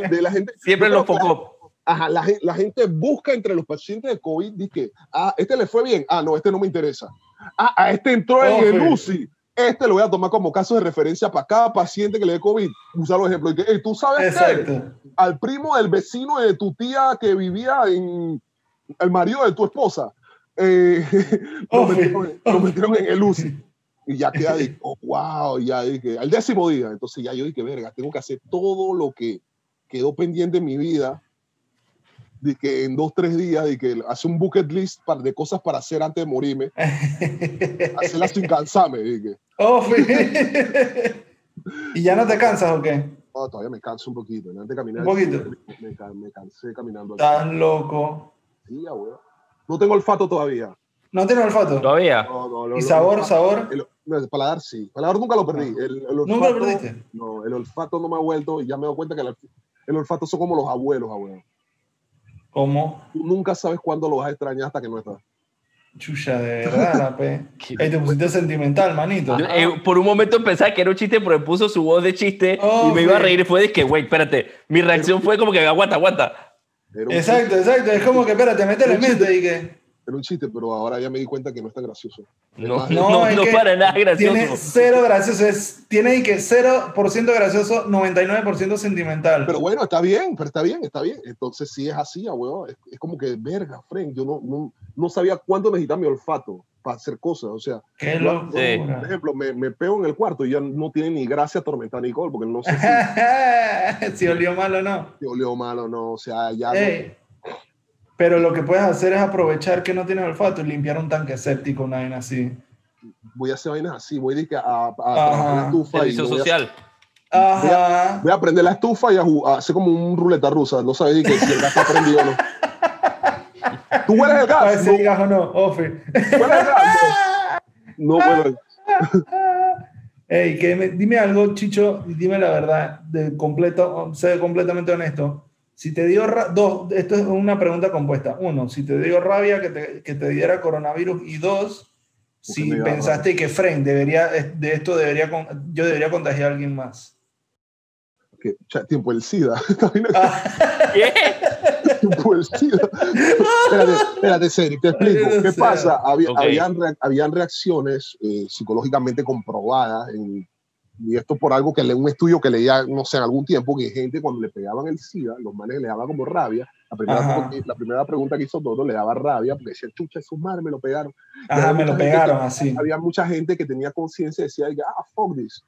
de, de la gente. Siempre los focó. Ajá, la, gen- la gente busca entre los pacientes de COVID, dice, ah, este le fue bien, ah, no, este no me interesa. Ah, a este entró en el Ojo. UCI, este lo voy a tomar como caso de referencia para cada paciente que le dé COVID. Usar los ejemplos. Y que, "Ey, tú sabes qué? Exacto. al primo del vecino de tu tía que vivía en el marido de tu esposa. Eh, [laughs] lo, metieron, lo metieron en el UCI. [laughs] Y ya queda de, oh, wow, ya dije, al décimo día. Entonces ya yo dije, verga, tengo que hacer todo lo que quedó pendiente en mi vida. De que en dos, tres días, de que hace un bucket list para- de cosas para hacer antes de morirme, [laughs] hacerlas sin cansarme. Dije, Ofi. ¿Y ya no te cansas o qué? "Oh, todavía me canso un poquito. Antes de caminar, Un poquito. Me, me cansé caminando. Estás loco. Sí, abuelo. No tengo olfato todavía. ¿No tienes olfato? Todavía. No, no, no, ¿Y sabor, no. sabor? El, el paladar sí. Paladar nunca lo perdí. El, el ¿Nunca lo olfato- perdiste? No, el olfato no me ha vuelto y ya me he dado cuenta que el, el olfato son como los abuelos, abuelo. ¿Cómo? Tú nunca sabes cuándo lo vas a extrañar hasta que no estás. Chucha, de verdad, la pe. [laughs] Ey, te pusiste sentimental, manito. Yo, eh, por un momento pensaba que era un chiste, pero puso su voz de chiste Oh, y me iba a reír. Fue de que, güey, espérate. Mi reacción fue como que, aguanta, aguanta. Exacto, exacto. Es como que, espérate, métele en mente y que. Era un chiste, pero ahora ya me di cuenta que no es tan gracioso. No, no, no, es que para nada gracioso. Tiene cero gracioso. Es, tiene y que 0% gracioso, 99% sentimental. Pero bueno, está bien, pero está bien, está bien. Entonces sí es así, abuelo. Es, es como que, verga, Frank, yo no, no, no sabía cuánto necesitaba mi olfato para hacer cosas. O sea, Qué locura. por ejemplo, me, me pego en el cuarto y ya no tiene ni gracia atormentar a Nicole porque no sé si [laughs] si olió mal o no. te olió mal o no. O sea, ya no- Ey, Pero lo que puedes hacer es aprovechar que no tienes olfato y limpiar un tanque séptico, una vaina así. voy a hacer vainas así. Voy a, a, a, a la estufa y Servicio lo voy a- social. Ajá. voy a prender la estufa y a, a hacer como un ruleta rusa. No sabes que si el gas está prendido o no. ¿Tú hueles el A ver gas? si No, digas o no, Ofi. ¿Hueles el gas? No, no huelo el [laughs] Ey, que me- dime algo, Chicho, y dime la verdad, de completo, sé completamente honesto. Si te dio dos, esto es una pregunta compuesta. Uno, si te dio rabia que te, que te diera coronavirus. Y dos, si pensaste que Fren debería, de esto debería, yo debería contagiar a alguien más. Que, tiempo el SIDA. Es [laughs] Ah, ¿Qué? [laughs] tiempo el SIDA. espérate, espérate, Cedric, te explico. ¿Qué pasa? Había- habían, habían reacciones eh, psicológicamente comprobadas en- y esto por algo que le, un estudio que leía, no sé, en algún tiempo, que gente cuando le pegaban el SIDA, los manes le daba como rabia. La primera, la primera pregunta que hizo todo le daba rabia porque decía, chucha, esos manes me lo pegaron. Ajá, me lo pegaron que- así. Había mucha gente que tenía conciencia y decía, ah, fuck this.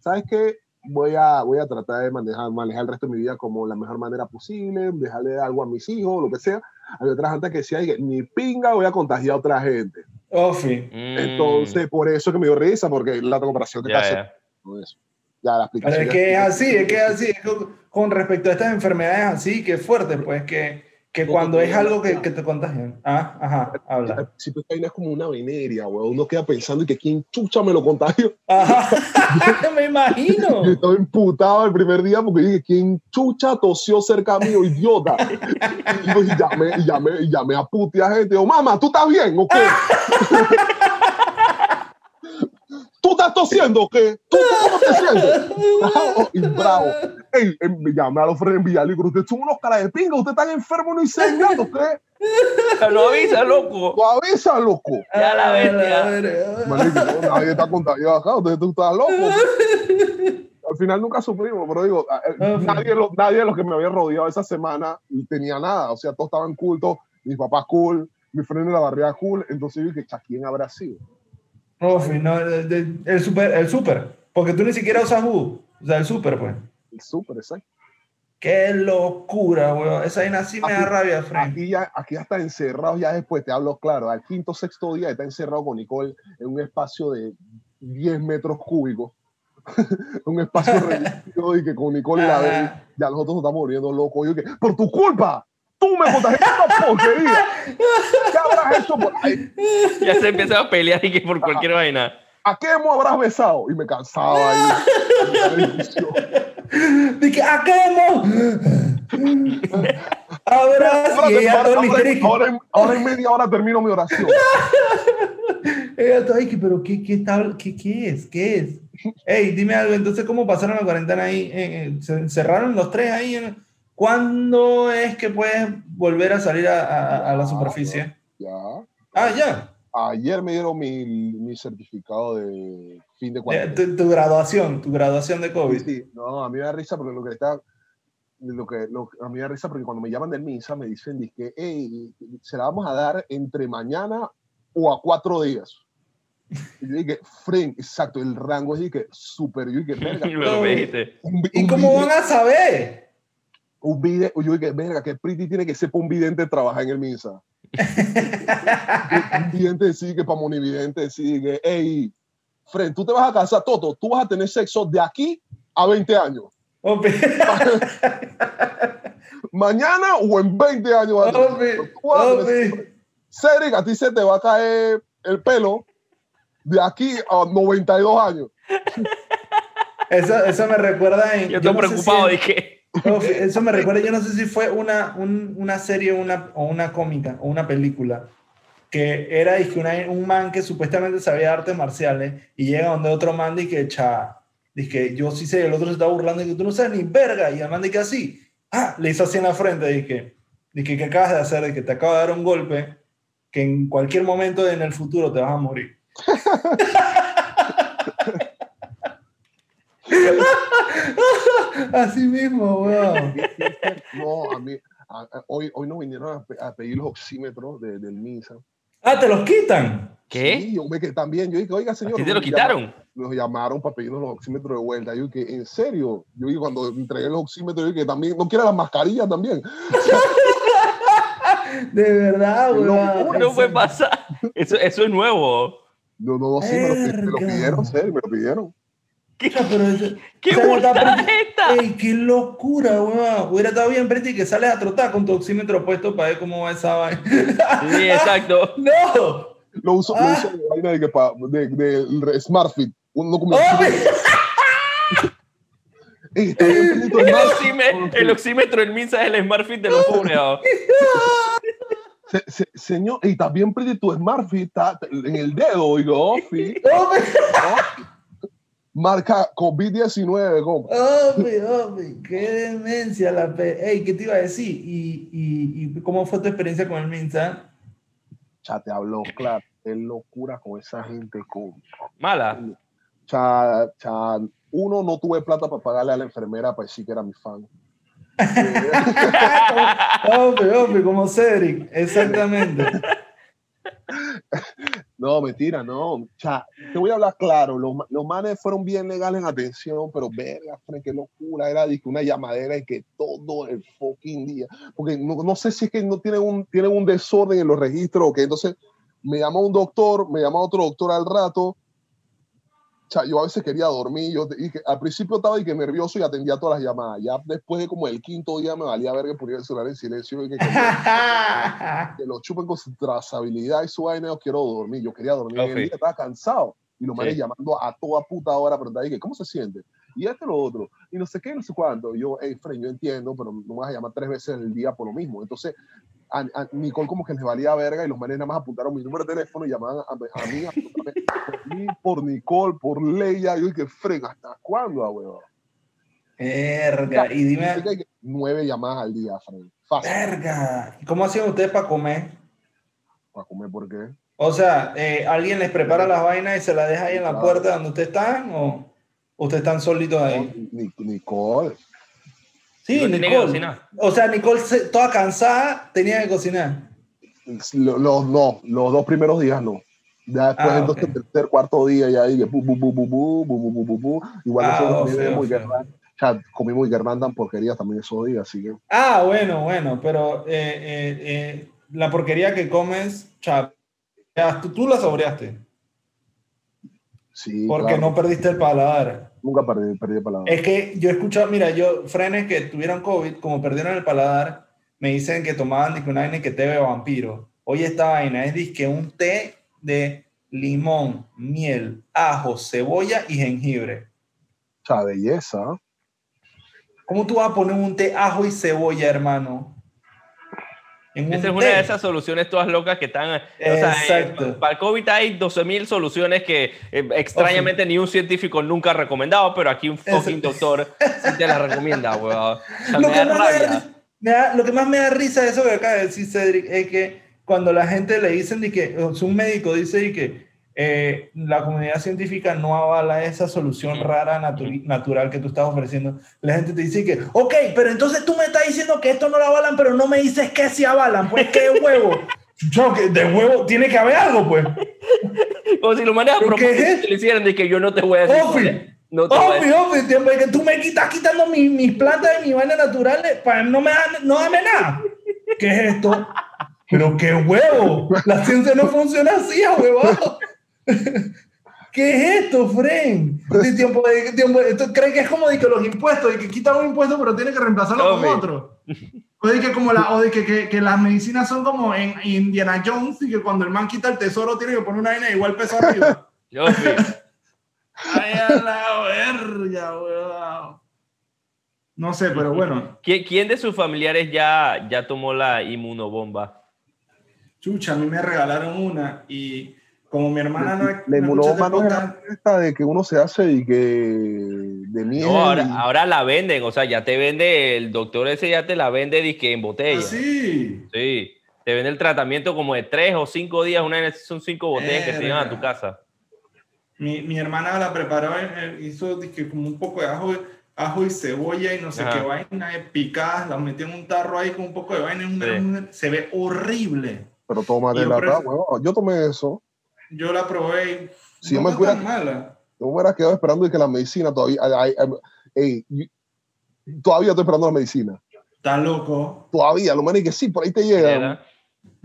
¿Sabes qué? Voy a, voy a tratar de manejar, manejar el resto de mi vida como la mejor manera posible, dejarle algo a mis hijos, lo que sea. Había otra gente que decía, "Ay, ni pinga voy a contagiar a otra gente. Ofi. Mm, Entonces, por eso que me dio risa, porque la comparación que ya, te hace ya. Con eso. Ya la Pero es que es así, es que es así. es que con respecto a estas enfermedades así, que es fuerte, pues, que, que cuando es algo que, que te contagian. Ah, ajá, habla. Si tú estás es como una veneria, weón. Uno queda pensando y que quién chucha me lo contagió. Ajá, [laughs] [laughs] me imagino. Yo estaba imputado el primer día porque dije, ¿quién chucha tosió cerca mío, idiota? [laughs] y, y llamé, y llamé, llamé a putia gente. Yo, mamá, ¿tú estás bien o qué? ¿Tú estás tosiendo o qué? ¿Tú, cómo te sientes? Y bravo. Ey, llamé a los frenes en Villalibro. Ustedes son unos caras de pinga. Ustedes están enfermos no dicen nada, ¿qué? No avisa, loco. Tú avisa, loco. Ya la bestia. bestia. Marico, nadie está contagiado acá. Ustedes tú estás loco. [laughs] Al final nunca supimos, pero digo, eh, Ah, nadie, de los- nadie de los que me había rodeado esa semana tenía nada. O sea, todos estaban cultos. Mis papás cool, mi freno de la barriga cool. Entonces yo dije, "Cha, ¿quién habrá sido? No, el, super, el super. Porque tú ni siquiera usas U. O sea, el super, pues. El súper, exacto. Qué locura, weón. Esa vaina sí me da rabia, Frank. Aquí ya, aquí ya está encerrado, ya después te hablo claro, al quinto, sexto día está encerrado con Nicole en un espacio de 10 metros cúbicos. [laughs] un espacio [laughs] reducido y que con Nicole la bebé, ya nosotros nos estamos volviendo locos. Yo que, por tu culpa, tú me contagiaste esta porquería. ¿Qué habrás hecho por ahí? Ya se empezaba a pelear y que por cualquier vaina. ¿A qué me habrás besado? Y me cansaba ahí. Dije, ¿a qué hemos? Ahora Ahora, en, ahora en media hora termino mi oración. Ella todo, "Ay, que, pero ¿qué, qué, está- qué, qué es? ¿Qué es? Ey, dime algo, entonces, ¿cómo pasaron la cuarentena ahí? Eh, eh, ¿Se encerraron los tres ahí? en- ¿Cuándo es que puedes volver a salir a, a- a la superficie? Ya. Ah, ya. Ayer me dieron mi, mi certificado de fin de cuarentena. Tu, tu graduación, tu graduación de Sí, COVID. sí. No, a mí me da risa porque lo que está. Lo que, lo- a mí me da risa porque cuando me llaman del MISA me dicen que hey, se la vamos a dar entre mañana o a cuatro días. Y yo dije, friend, exacto, el rango es de que súper. Yo dije, [laughs] verga, un, ¿Y cómo van a saber? Un vide- yo dije, verga, que Pretty tiene que ser para un vidente trabajar en el MISA. [laughs] un vidente sí, que para monividente sí, que, hey, friend, tú te vas a casar, Toto, tú vas a tener sexo de aquí a 20 años. [laughs] Mañana o en 20 años. vas a tener. Cedric, ti se te va a caer el pelo de aquí a 92 años. Eso, eso me recuerda en... Yo estoy no sé si preocupado, en- dije. Eso me recuerda, yo no sé si fue una, un- una serie una, o una cómica o una película que era dizque, una- un man que supuestamente sabía artes marciales y llega donde otro man y que cha, que yo sí sé, el otro se está burlando y que tú no sabes ni verga y el man que así, ah, le hizo así en la frente que, que ¿qué acabas de hacer? De que te acaba de dar un golpe que en cualquier momento en el futuro te vas a morir. [laughs] [laughs] Así mismo, weón. No, a mí, a- a- hoy, hoy nos vinieron a, pe- a pedir los oxímetros de- del MISA. Ah, te los quitan. ¿Qué? Sí, yo me que también, yo dije, oiga, señor. ¿A ti te lo nos llamaron- quitaron? Nos llamaron para pedirnos los oxímetros de vuelta. Yo dije, ¿en serio? Yo dije, cuando entregué los oxímetros, yo dije, también, ¿no quiere las mascarillas también? [laughs] De verdad, Qué weón. No puede Eso- pasar. Eso, eso es nuevo. No, no, no, sí, me lo, me lo pidieron, serio, me lo pidieron. Pucha, pero eso- ¿Qué esta? Ey, qué locura, weón. Hubiera estado bien, Pretty, que sales a trotar con tu oxímetro puesto para ver cómo va esa vaina. Sí, exacto. [laughs] ¡No! Lo uso, Ah. lo uso de vaina de, que pa- de, de SmartFit. [laughs] Bien pequeñito el oxímetro, el oxímetro del Minsa es el Smartfit de los pobres. Se- se- señor, y bien pretty tu SmartFit, está en el dedo, oh, sí, ¡Hombre! oh. Marca COVID-19, compa. ¡Hombre, hombre! ¡Qué demencia la pe... Ey, ¿qué te iba a decir? ¿Y, y, y cómo fue tu experiencia con el Minsa? Ya te habló, claro. Es locura con esa gente, compa. Mala. Cha, cha, uno, no tuve plata para pagarle a la enfermera para decir que era mi fan. [laughs] ¡Hombre, hombre! Como Cedric. Exactamente. [laughs] No, mentira, no. Cha, te voy a hablar claro. Los, los manes fueron bien legales en atención, pero verga, qué locura. Era una llamadera y que todo el fucking día. Porque no, no sé si es que no tienen un, tienen un desorden en los registros o que entonces me llama un doctor, me llama otro doctor al rato. Cha, yo a veces quería dormir. Yo, y que al principio estaba y que nervioso y atendía todas las llamadas. Ya después de como el quinto día me valía ver que ponía el celular en silencio y que, que- [laughs] que lo chupen con su trazabilidad y su vaina, yo quiero dormir, yo quería dormir, en el Ok. día estaba cansado, y los manes Sí. llamando a toda puta hora, pero dije, ¿cómo se siente? Y este lo otro, y no sé qué, no sé cuánto, y yo, hey, Fren, yo entiendo, pero no me vas a llamar tres veces en el día por lo mismo, entonces, a, a Nicole como que les valía verga, y los manes nada más apuntaron mi número de teléfono y llamaban a, a mí, por mí, [laughs] por Nicole, por Leia, y yo dije, Fren, ¿hasta cuándo, ah, weón? Verga. Y dime, nueve llamadas al día, fácil, verga. ¿Y cómo hacían ustedes para comer? para comer, ¿por qué? O sea, eh, ¿alguien les prepara las vainas y se las deja ahí en la puerta donde ustedes están? ¿O ustedes están solitos ahí? Ni- Nicole, Sí, Nicole. cocinar. O sea, Nicole, toda cansada, tenía que cocinar. Lo- Los, no, los dos primeros días no. Ya después, Ah, entonces, ok. el tercer, cuarto día, ya dije, bu, bu, bu, bu, bu, bu, bu, bu, bu, bu. Igual Ah, nosotros oh, feo, muy feo. O sea, comimos Guerrán porquerías también esos días, así que. Ah, bueno, bueno, pero eh, eh, eh, la porquería que comes, cha, ya, tú, tú la saboreaste, Sí, porque claro, no perdiste el paladar. nunca perdí, perdí palabra. Es que yo he escuchado, mira, yo, frenes que tuvieron COVID, como perdieron el paladar, me dicen que tomaban disque, una vaina que té de vampiro. Oye, esta vaina es disque un té de limón, miel, ajo, cebolla y jengibre. O sea, belleza. ¿Cómo tú vas a poner un té ajo y cebolla, hermano? En un Esa es una de esas soluciones todas locas que están. o sea, Exacto. para el COVID hay 12.000 soluciones que eh, extrañamente ni un científico nunca ha recomendado, pero aquí un fucking doctor sí te las recomienda, [laughs] weón. O sea, lo, me que da más me da rabia. me da- lo que más me da risa de eso que acaba de decir Cedric es que cuando la gente le dicen de que, o sea, un médico dice de que eh, la comunidad científica no avala esa solución rara, natural que tú estás ofreciendo, la gente te dice que, ok, pero entonces tú me estás diciendo que esto no lo avalan, pero no me dices que sí avalan, pues qué huevo. [laughs] Yo, que de huevo tiene que haber algo, pues. Como si lo manejas a ¿Pero qué propósito es? lo hicieran de que yo no te voy a decir. Ofi. No te voy a Obvio, decir. obvio, tiempo de que tú me quitas quitando mi- mis plantas y mis vainas naturales para no me no dame nada. ¿Qué es esto? Pero qué huevo. La ciencia no funciona así, huevado. [laughs] ¿Qué es esto, Fren? De tiempo de, tiempo de- ¿tú crees que es como de que los impuestos, de que quitan un impuesto pero tiene que reemplazarlo con otro? O de que, como la, o de que, que, que las medicinas son como en Indiana Jones y que cuando el man quita el tesoro tiene que poner una vaina igual peso arriba. [laughs] Yo. Ay, a la verga, weón. No sé, pero bueno. ¿Quién, quién de sus familiares ya, ya tomó la inmunobomba? Chucha, a mí me regalaron una y como mi hermana no, La no escucha inmunómana no es podcast, la esta de que uno se hace y que de miel. No, ahora, y- ahora la venden, o sea, ya te vende, el doctor ese ya te la vende dizque en botella. ah, sí. Sí, te vende el tratamiento como de tres o cinco días, una vez son cinco botellas que te llevan a tu casa. Mi, mi hermana la preparó, eh, eh, hizo dizque, como un poco de ajo, ajo y cebolla y no sé Ajá. qué vaina, eh, picadas, las metió en un tarro ahí con un poco de vaina. Sí. se ve horrible. Pero Y yo la. Yo tomé eso. Yo la probé y Si no yo me tan mala. Yo me hubiera quedado esperando y que la medicina todavía. ay, ay, ey, yo- todavía estoy esperando la medicina. Está loco. Todavía, lo menos que sí, por ahí te llega. ¿Era?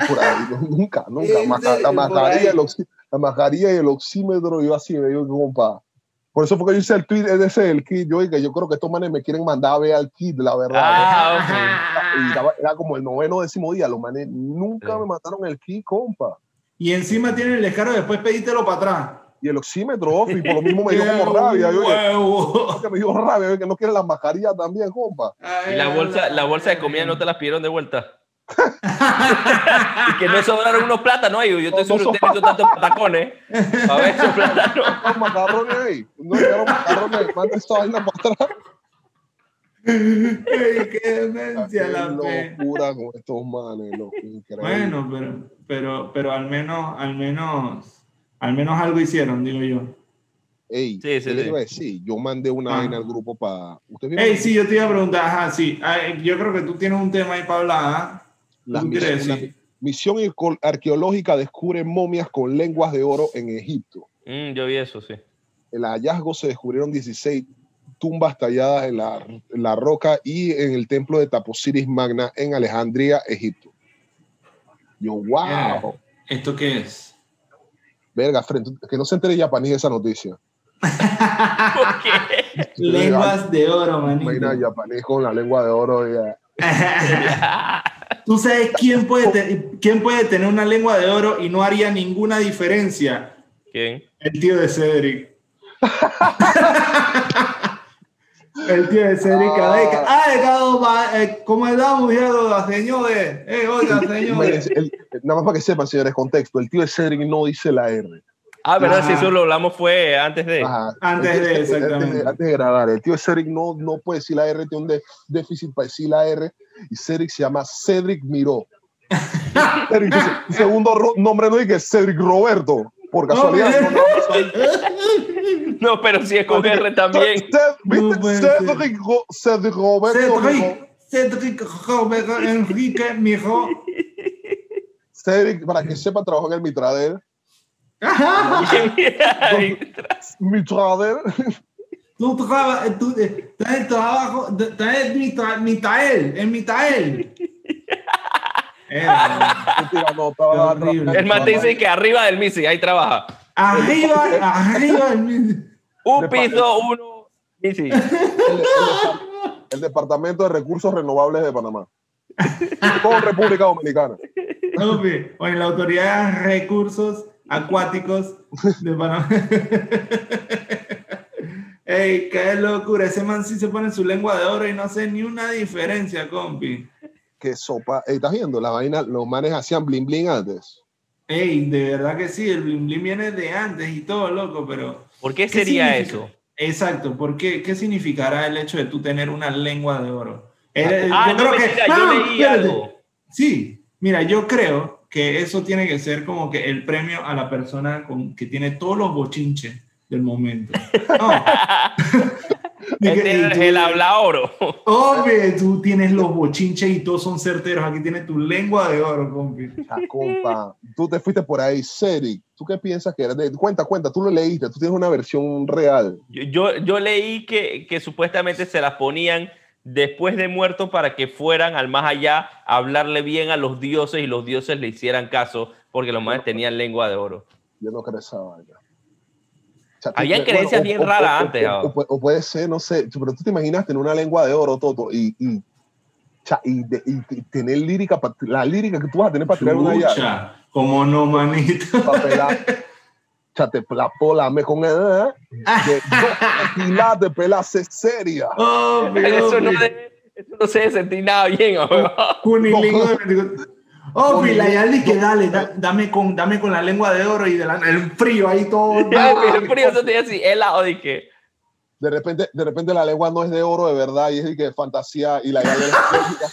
Por ahí, [laughs] nunca, nunca. Maja- la, mascarilla, el oxi- la mascarilla y el oxímetro, yo así, me digo, compa. Por eso fue que yo hice el tweet ese del kit. Yo dije, yo creo que estos manes me quieren mandar a ver al kit, la verdad. Ah, Y estaba- era como el noveno décimo día. Los manes nunca Sí. me mataron el kit, compa. Y encima tiene el descaro de después pedítelo para atrás. Y el oxímetro, off, y por lo mismo me dio [laughs] como ¡Qué rabia. Que me dio rabia, que no quiere las mascarillas también, compa. Y la bolsa, la bolsa de comida no te las pidieron de vuelta. [laughs] y que no sobraron unos plátanos ahí. Yo estoy No, no seguro que usted metió tantos patacones para ver esos [laughs] plátanos. Los macarrones ahí. No llegaron macarrones, manda esta vaina para atrás. ¡Qué demencia la locura con estos manes, loco. Bueno, pero, pero, pero al menos, al menos, al menos algo hicieron, digo yo. Ey, Sí, ¿qué sí, sí. iba a decir? Yo mandé una Ah. vaina al grupo para. ¿Usted vieron Ey, sí, yo te iba a preguntar, ajá, sí. Ay, Yo creo que tú tienes un tema ahí para hablar, ¿ah? la ¿Tú quieres misión, misión arqueológica descubre momias con lenguas de oro en Egipto. Mm, yo vi eso, sí. El hallazgo se descubrieron 16 tumbas talladas en la, en la roca y en el templo de Taposiris Magna en Alejandría, Egipto. Yo, wow. ¿Esto qué es? Verga, frente, que no se entere japonés de esa noticia. [laughs] ¿Por qué? Lenguas de oro, manito. japonés con la lengua de oro. ya. ¿Tú sabes quién puede, te- quién puede tener una lengua de oro y no haría ninguna diferencia? ¿Quién? El tío de Cedric. [laughs] El tío de Cedric. Ah. Ah, ah, eh, ¿cómo estamos, viejo? Señores. Eh, oiga, [laughs] señores. Imagínense, el- nada más para que sepan, señores, contexto. El tío de Cedric no dice la R. Ah, ¿verdad? Ajá. Si eso lo hablamos fue antes de. Ajá. Antes El tío de, Cedric- exactamente. Antes de, antes de grabar. El tío de Cedric no, no puede decir la R, tiene un de- déficit para decir la R. Y Cedric se llama Cedric Miró. [laughs] Cedric segundo nombre no dice Cedric Roberto. Por casualidad. No, no, no, No, pero si es con R también. Cedric, Ro- Cedric Roberto. Cedric, Cedric Roberto Enrique, mijo. Cedric, para que sepa, trabajó en el Mitrader. Mitrader. Tú trabajas, tú, eh, trabajo, de- estás en Mita- Mitael, en Mitael. Eh, Mentira, no, estaba- Qué horrible. El man te dice que arriba del Misi, ahí trabaja. arriba, arriba. Un De piso, uno, [laughs] el, el- el Departamento de Recursos Renovables de Panamá. Todo República Dominicana. Compi, o en la Autoridad de Recursos Acuáticos de Panamá. [laughs] Ey, qué locura. Ese man sí se pone su lengua de oro y no hace ni una diferencia, compi. Qué sopa. Ey, ¿Estás viendo? La vaina, los manes hacían bling bling antes. Ey, de verdad que sí, el bling bling viene de antes y todo, loco, pero... ¿Por qué sería significa? eso? Exacto, ¿por qué? ¿Qué significará el hecho de tú tener una lengua de oro? Eh, Ah, yo no, creo que- mentira, yo leí espérate. algo. Sí, mira, yo creo que eso tiene que ser como que el premio a la persona con, que tiene todos los bochinches del momento. [laughs] No. [laughs] Este el habla oro. [laughs] Hombre, tú tienes los bochinches y todos son certeros. Aquí tienes tu lengua de oro, compi. Compa, tú te fuiste por ahí, Cedric. ¿Tú qué piensas que era? De- cuenta, cuenta, tú lo leíste, tú tienes una versión real. Yo, yo, yo leí que, que supuestamente se las ponían después de muerto para que fueran al más allá a hablarle bien a los dioses y los dioses le hicieran caso porque los manes tenían lengua de oro. Yo no creo esa vaina. O sea, Habían creencias bien o- raras o- antes, o- ah. O, pu- o puede ser, no sé, pero tú te imaginaste en una lengua de oro, Toto, y, y, y, de- y tener lírica, la lírica que tú vas a tener para tirar una llave. Como no, manito. Para pelar. [laughs] cha, te la pola me con el. ¿eh? De dos tequilas de pelarse seria. Hombre, Eso no, eso no se debe sentir nada bien. weón. [laughs] Cunilingo de 24. Oh, la Yali que dale, da- dame, con, dame con la lengua de oro y de la- el frío ahí todo. [laughs] El frío eso te dice así, helado, dije. De repente, de repente la lengua no es de oro de verdad y es de que fantasía y la llave es alérgica.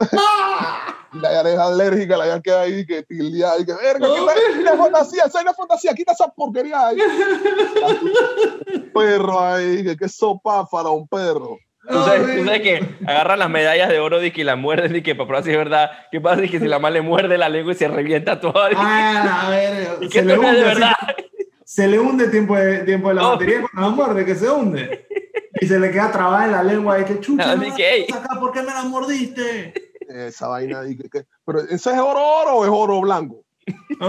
[laughs] y la llave es alérgica, la llave queda ahí que tildeada y que verga, que esa es fantasía, esa es la fantasía, quita esa porquería ahí. [laughs] perro ahí, que qué sopa para un perro. Tú sabes, tú sabes que agarran las medallas de oro y las muerden y que para probar si es verdad. ¿Qué pasa? Dije, si la más le muerde la lengua y se revienta todo. Ah, a ver, [laughs] ¿Y se le hunde, de verdad? se le hunde tiempo de, tiempo de la Oh. batería cuando la muerde, que se hunde. Y se le queda trabada en la lengua y que chucha, No, no, que, acá, ¿por qué me la mordiste? Esa vaina que, que- pero ¿ese es oro oro o es oro blanco? [laughs]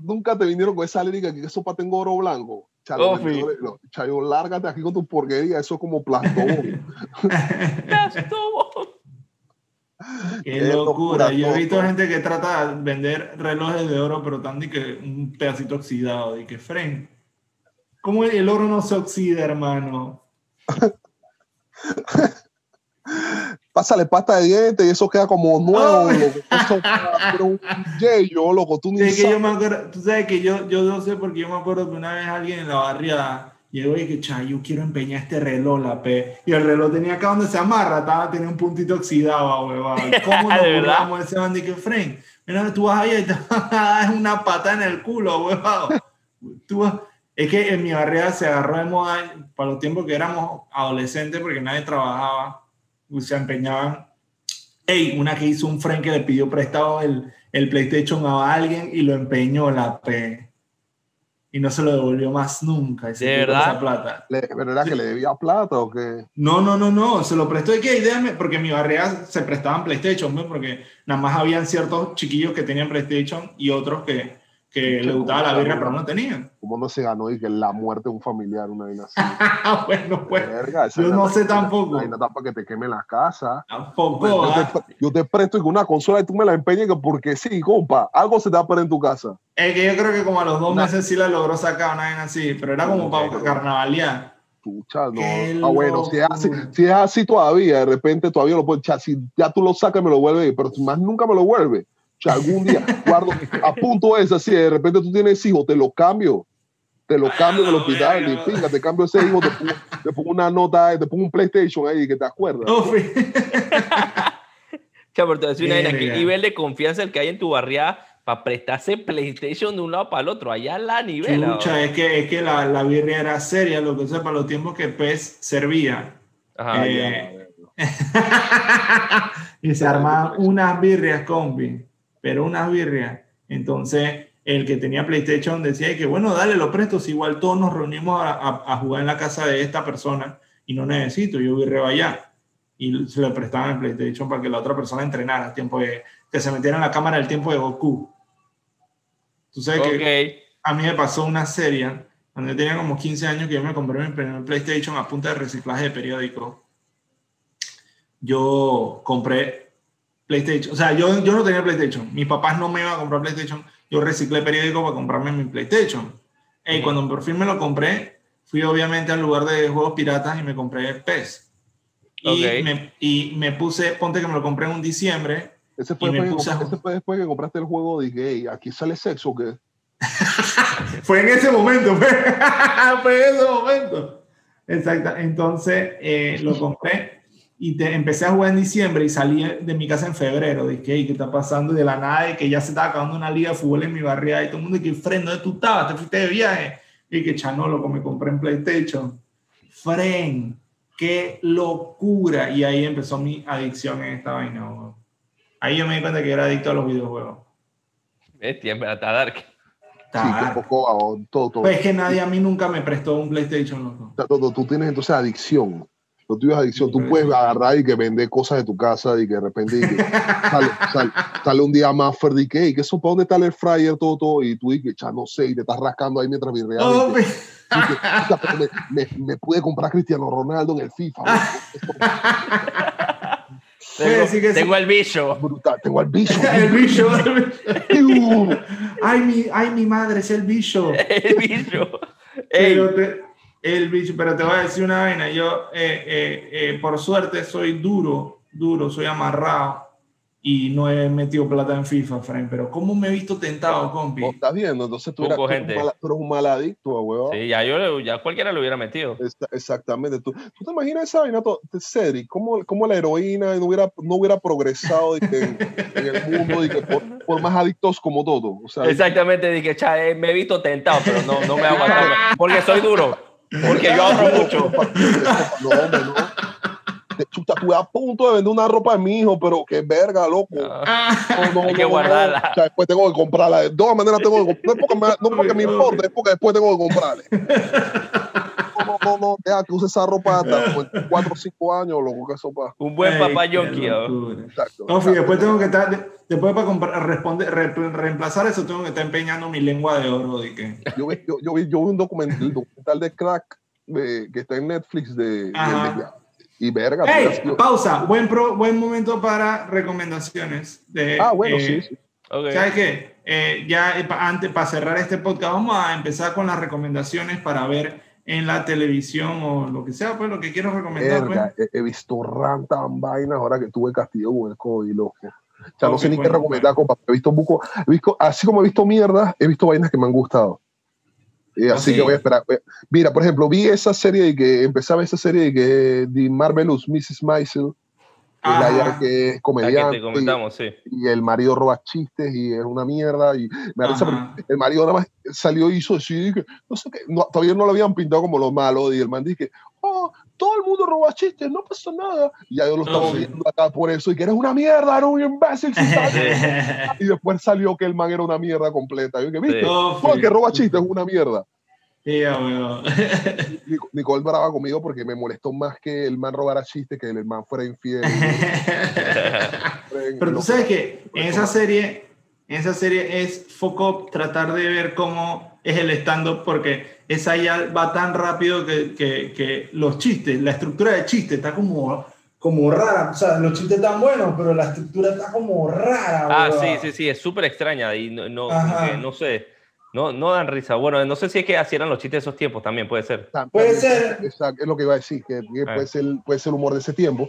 Nunca te vinieron con esa lírica que sopa tengo oro blanco. Chalo. Chayo, lárgate aquí con tu porquería, eso es como plastón. Estuvo. [laughs] Qué Qué locura. locura, Yo he visto gente que trata de vender relojes de oro, pero tan de que un pedacito oxidado. Y que, Fren, ¿cómo el oro no se oxida, hermano? [laughs] Pásale pasta de dientes y eso queda como nuevo, Oh. loco. Eso, pero un yello, loco, tú ni Es que yo sabes. me acuerdo, tú sabes que yo, yo no sé porque yo me acuerdo que una vez alguien en la barriada llegó y que, cha, yo quiero empeñar este reloj, la P. Y el reloj tenía acá donde se amarra, estaba, tenía un puntito oxidado, huevón. [laughs] ¿Cómo nos burlamos de ese de que, Fren? Mira, tú vas ahí y te [laughs] das una pata en el culo, huevón. Tú vas- Es que en mi barriada se agarró de moda para los tiempos que éramos adolescentes porque nadie trabajaba, se empeñaban. Ey, una que hizo un friend que le pidió prestado el, el PlayStation a alguien y lo empeñó la P. Y no se lo devolvió más nunca. ese ¿De verdad? Esa plata. Le- ¿Pero era que le debía plata o qué? No, no, no, no. Se lo prestó. ¿Y qué? Déjame, porque en mi barriada se prestaban PlayStation, ¿no? porque nada más habían ciertos chiquillos que tenían PlayStation y otros que, que le gustaba la birra, ¿no? pero no tenían. ¿Cómo no se ganó y que la muerte de un familiar, una vaina así? Ah, [laughs] bueno, pues. Verga, yo no vaina- sé tampoco. vaina está para que te quemen las casas. Tampoco. yo, ah. te, yo te presto una consola y tú me la empeñas que porque sí, compa, algo se te va a perder en tu casa. Es que yo creo que como a los dos No. meses sí la logró sacar una vez así, pero era como para carnavalear. Chucha, no. Qué Ah, bueno, si es, así, si es así todavía, de repente todavía lo puedes echar. Si ya tú lo sacas, me lo vuelve, pero más nunca me lo vuelve. O sea, algún día, guardo, apunto eso, así de repente tú tienes hijos, te lo cambio. Te lo cambio en el Ah, hospital, y pinga, te cambio ese hijo, te pongo, te pongo una nota, te pongo un PlayStation ahí, que te acuerdas. Fui- Chao, pero te voy a decir una vaina, ¿Qué nivel de confianza el que hay en tu barriada para prestarse PlayStation de un lado para el otro? Allá la. Chucha, es que, es que la, la birria era seria, lo que sea, para los tiempos que PES servía. Ajá, Eh, [laughs] y se armaban unas birrias, compi, pero unas birrias. Entonces, el que tenía PlayStation decía que, bueno, dale, lo presto, si igual todos nos reunimos a, a- a jugar en la casa de esta persona y no necesito, yo birreo allá. Y se le prestaban el PlayStation para que la otra persona entrenara, tiempo de, que se metiera en la cámara el tiempo de Goku. Tú sabes que Ok. a mí me pasó una serie cuando yo tenía como 15 años que yo me compré mi primer PlayStation a punta de reciclaje de periódicos. yo compré PlayStation. O sea, yo, yo no tenía PlayStation. Mis papás no me iban a comprar PlayStation. Yo reciclé periódico para comprarme mi PlayStation. Y cuando por fin me lo compré, fui obviamente al lugar de juegos piratas y me compré PES. Y, Ok. me, y me puse, ponte que me lo compré en un diciembre. Ese fue, Y me después, que a ese fue después que compraste el juego, dije, "Ey, aquí sale sexo, que [laughs] Fue en ese momento, fue, [laughs] fue en ese momento. Exacto. Entonces eh, lo compré y te, empecé a jugar en diciembre y salí de mi casa en febrero. Dije, "Ey, ¿qué está pasando? Y de la nada, de que ya se estaba acabando una liga de fútbol en mi barriada y todo el mundo, que Fren, ¿dónde tú estabas? ¿Te fuiste de viaje? Y que chanolo, como me compré en PlayStation. Fren, qué locura. Y ahí empezó mi adicción en esta vaina. weón. Ahí yo me di cuenta que era adicto a los videojuegos. Bestia, en verdad, está dark. sí, que poco, todo, todo. Pues es que nadie a mí nunca me prestó un PlayStation, loco. Tú tienes entonces adicción. Lo tuyo es adicción. Tú puedes agarrar y que vender cosas de tu casa y que de repente que sale, [laughs] sale- sale un día más Fer y que, "Ey, ¿qué eso para dónde está el fryer? Todo, todo. Y tú dices, ya no sé, y te estás rascando ahí mientras virreas. Oh, y que- pe- y que, "Puta, pero me, me, me pude comprar Cristiano Ronaldo en el FIFA. [laughs] Tengo, sí. el bicho. Brutal. Tengo al bicho. el bicho. [laughs] el bicho. Ay, mi, ay, mi madre, es el bicho. El bicho. Ey, Pero te, el bicho, pero te voy a decir una vaina. Yo, eh, eh, eh, por suerte, soy duro, duro, soy amarrado y no he metido plata en FIFA, Frank. Pero ¿cómo me he visto tentado, compi? ¿no estás viendo? Entonces tú, eras, gente. un mal, tú eres un mal adicto, huevón. sí, ya, yo, ya cualquiera lo hubiera metido. Esta- Exactamente. ¿Tú, ¿Tú te imaginas esa vaina, Cedric? ¿Cómo, cómo la heroína no hubiera, no hubiera progresado de que en, en el mundo de que por, por más adictos como todo? O sea, Exactamente, dije, cha, eh, me he visto tentado, pero no, no me aguanto. Porque soy duro. Porque yo ahorro mucho. No, hombre, no. De chuta, estuve a punto de vender una ropa de mi hijo, pero qué verga, loco. Ah, No, no, Hay que no, no. guardarla. O sea, después tengo que comprarla. De todas maneras tengo que comprarla. No es porque me, no porque me importa, es porque después tengo que comprarla. No, no. Deja que use esa ropa hasta como en [laughs] 4 o 5 años, loco, que eso pa. Un buen papá yonki. ¿no? exacto. después tengo que estar, de- después para comprar, responder, re- reemplazar eso, tengo que estar empeñando mi lengua de oro. De que, Yo vi, yo, yo vi, yo vi un documental, el documental de Crack de- que está en Netflix de, y verga. ¡Ey! pero ha sido- Pausa. Buen, pro- buen momento para recomendaciones. De, ah, bueno, eh, sí, sí. Ok. ¿Sabes qué? Eh, ya eh, pa- antes, para cerrar este podcast, vamos a empezar con las recomendaciones para ver en la televisión o lo que sea, pues lo que quiero recomendar. Verga, Pues. he, he visto rantan vainas ahora que tuve castigo con el COVID, loco. O sea, no sé ni qué bueno, recomendar, compa. He visto buco, he visto, así como he visto mierda, he visto vainas que me han gustado. Eh, ¿Ah, así sí? que voy a esperar. Mira, por ejemplo, vi esa serie de que empezaba esa serie de que de Marvelous Mrs. Maisel, que es la que es comediante que te comentamos, sí. y, el marido roba chistes y es una mierda y me risa el marido nada más salió y hizo así, no sé qué, no, todavía no lo habían pintado como lo malo y el man dice, oh, todo el mundo roba chistes, no pasa nada. Y ya yo lo estaba sí. viendo acá por eso y que eres una mierda, eres un imbécil. sí sabes". [laughs] y después salió que el man era una mierda completa. Yo que, ¿viste? Sí. No, Todo el que roba chistes es una mierda. Weón. Nic- Nicole brava conmigo porque me molestó más que el man robara chistes que el man fuera infiel. [laughs] Pero tú sabes que en esa serie, en esa serie es foco tratar de ver cómo es el stand-up, porque esa ya va tan rápido que, que, que los chistes, la estructura de chiste está como, como rara. O sea, los chistes están buenos, pero la estructura está como rara. Ah, sí, sí, sí, es súper extraña y no, no, no sé, no, no dan risa. Bueno, no sé si es que así eran los chistes de esos tiempos también, puede ser. Puede ser. Exacto, es lo que iba a decir, que, que Ah. puede, ser, puede ser el humor de ese tiempo.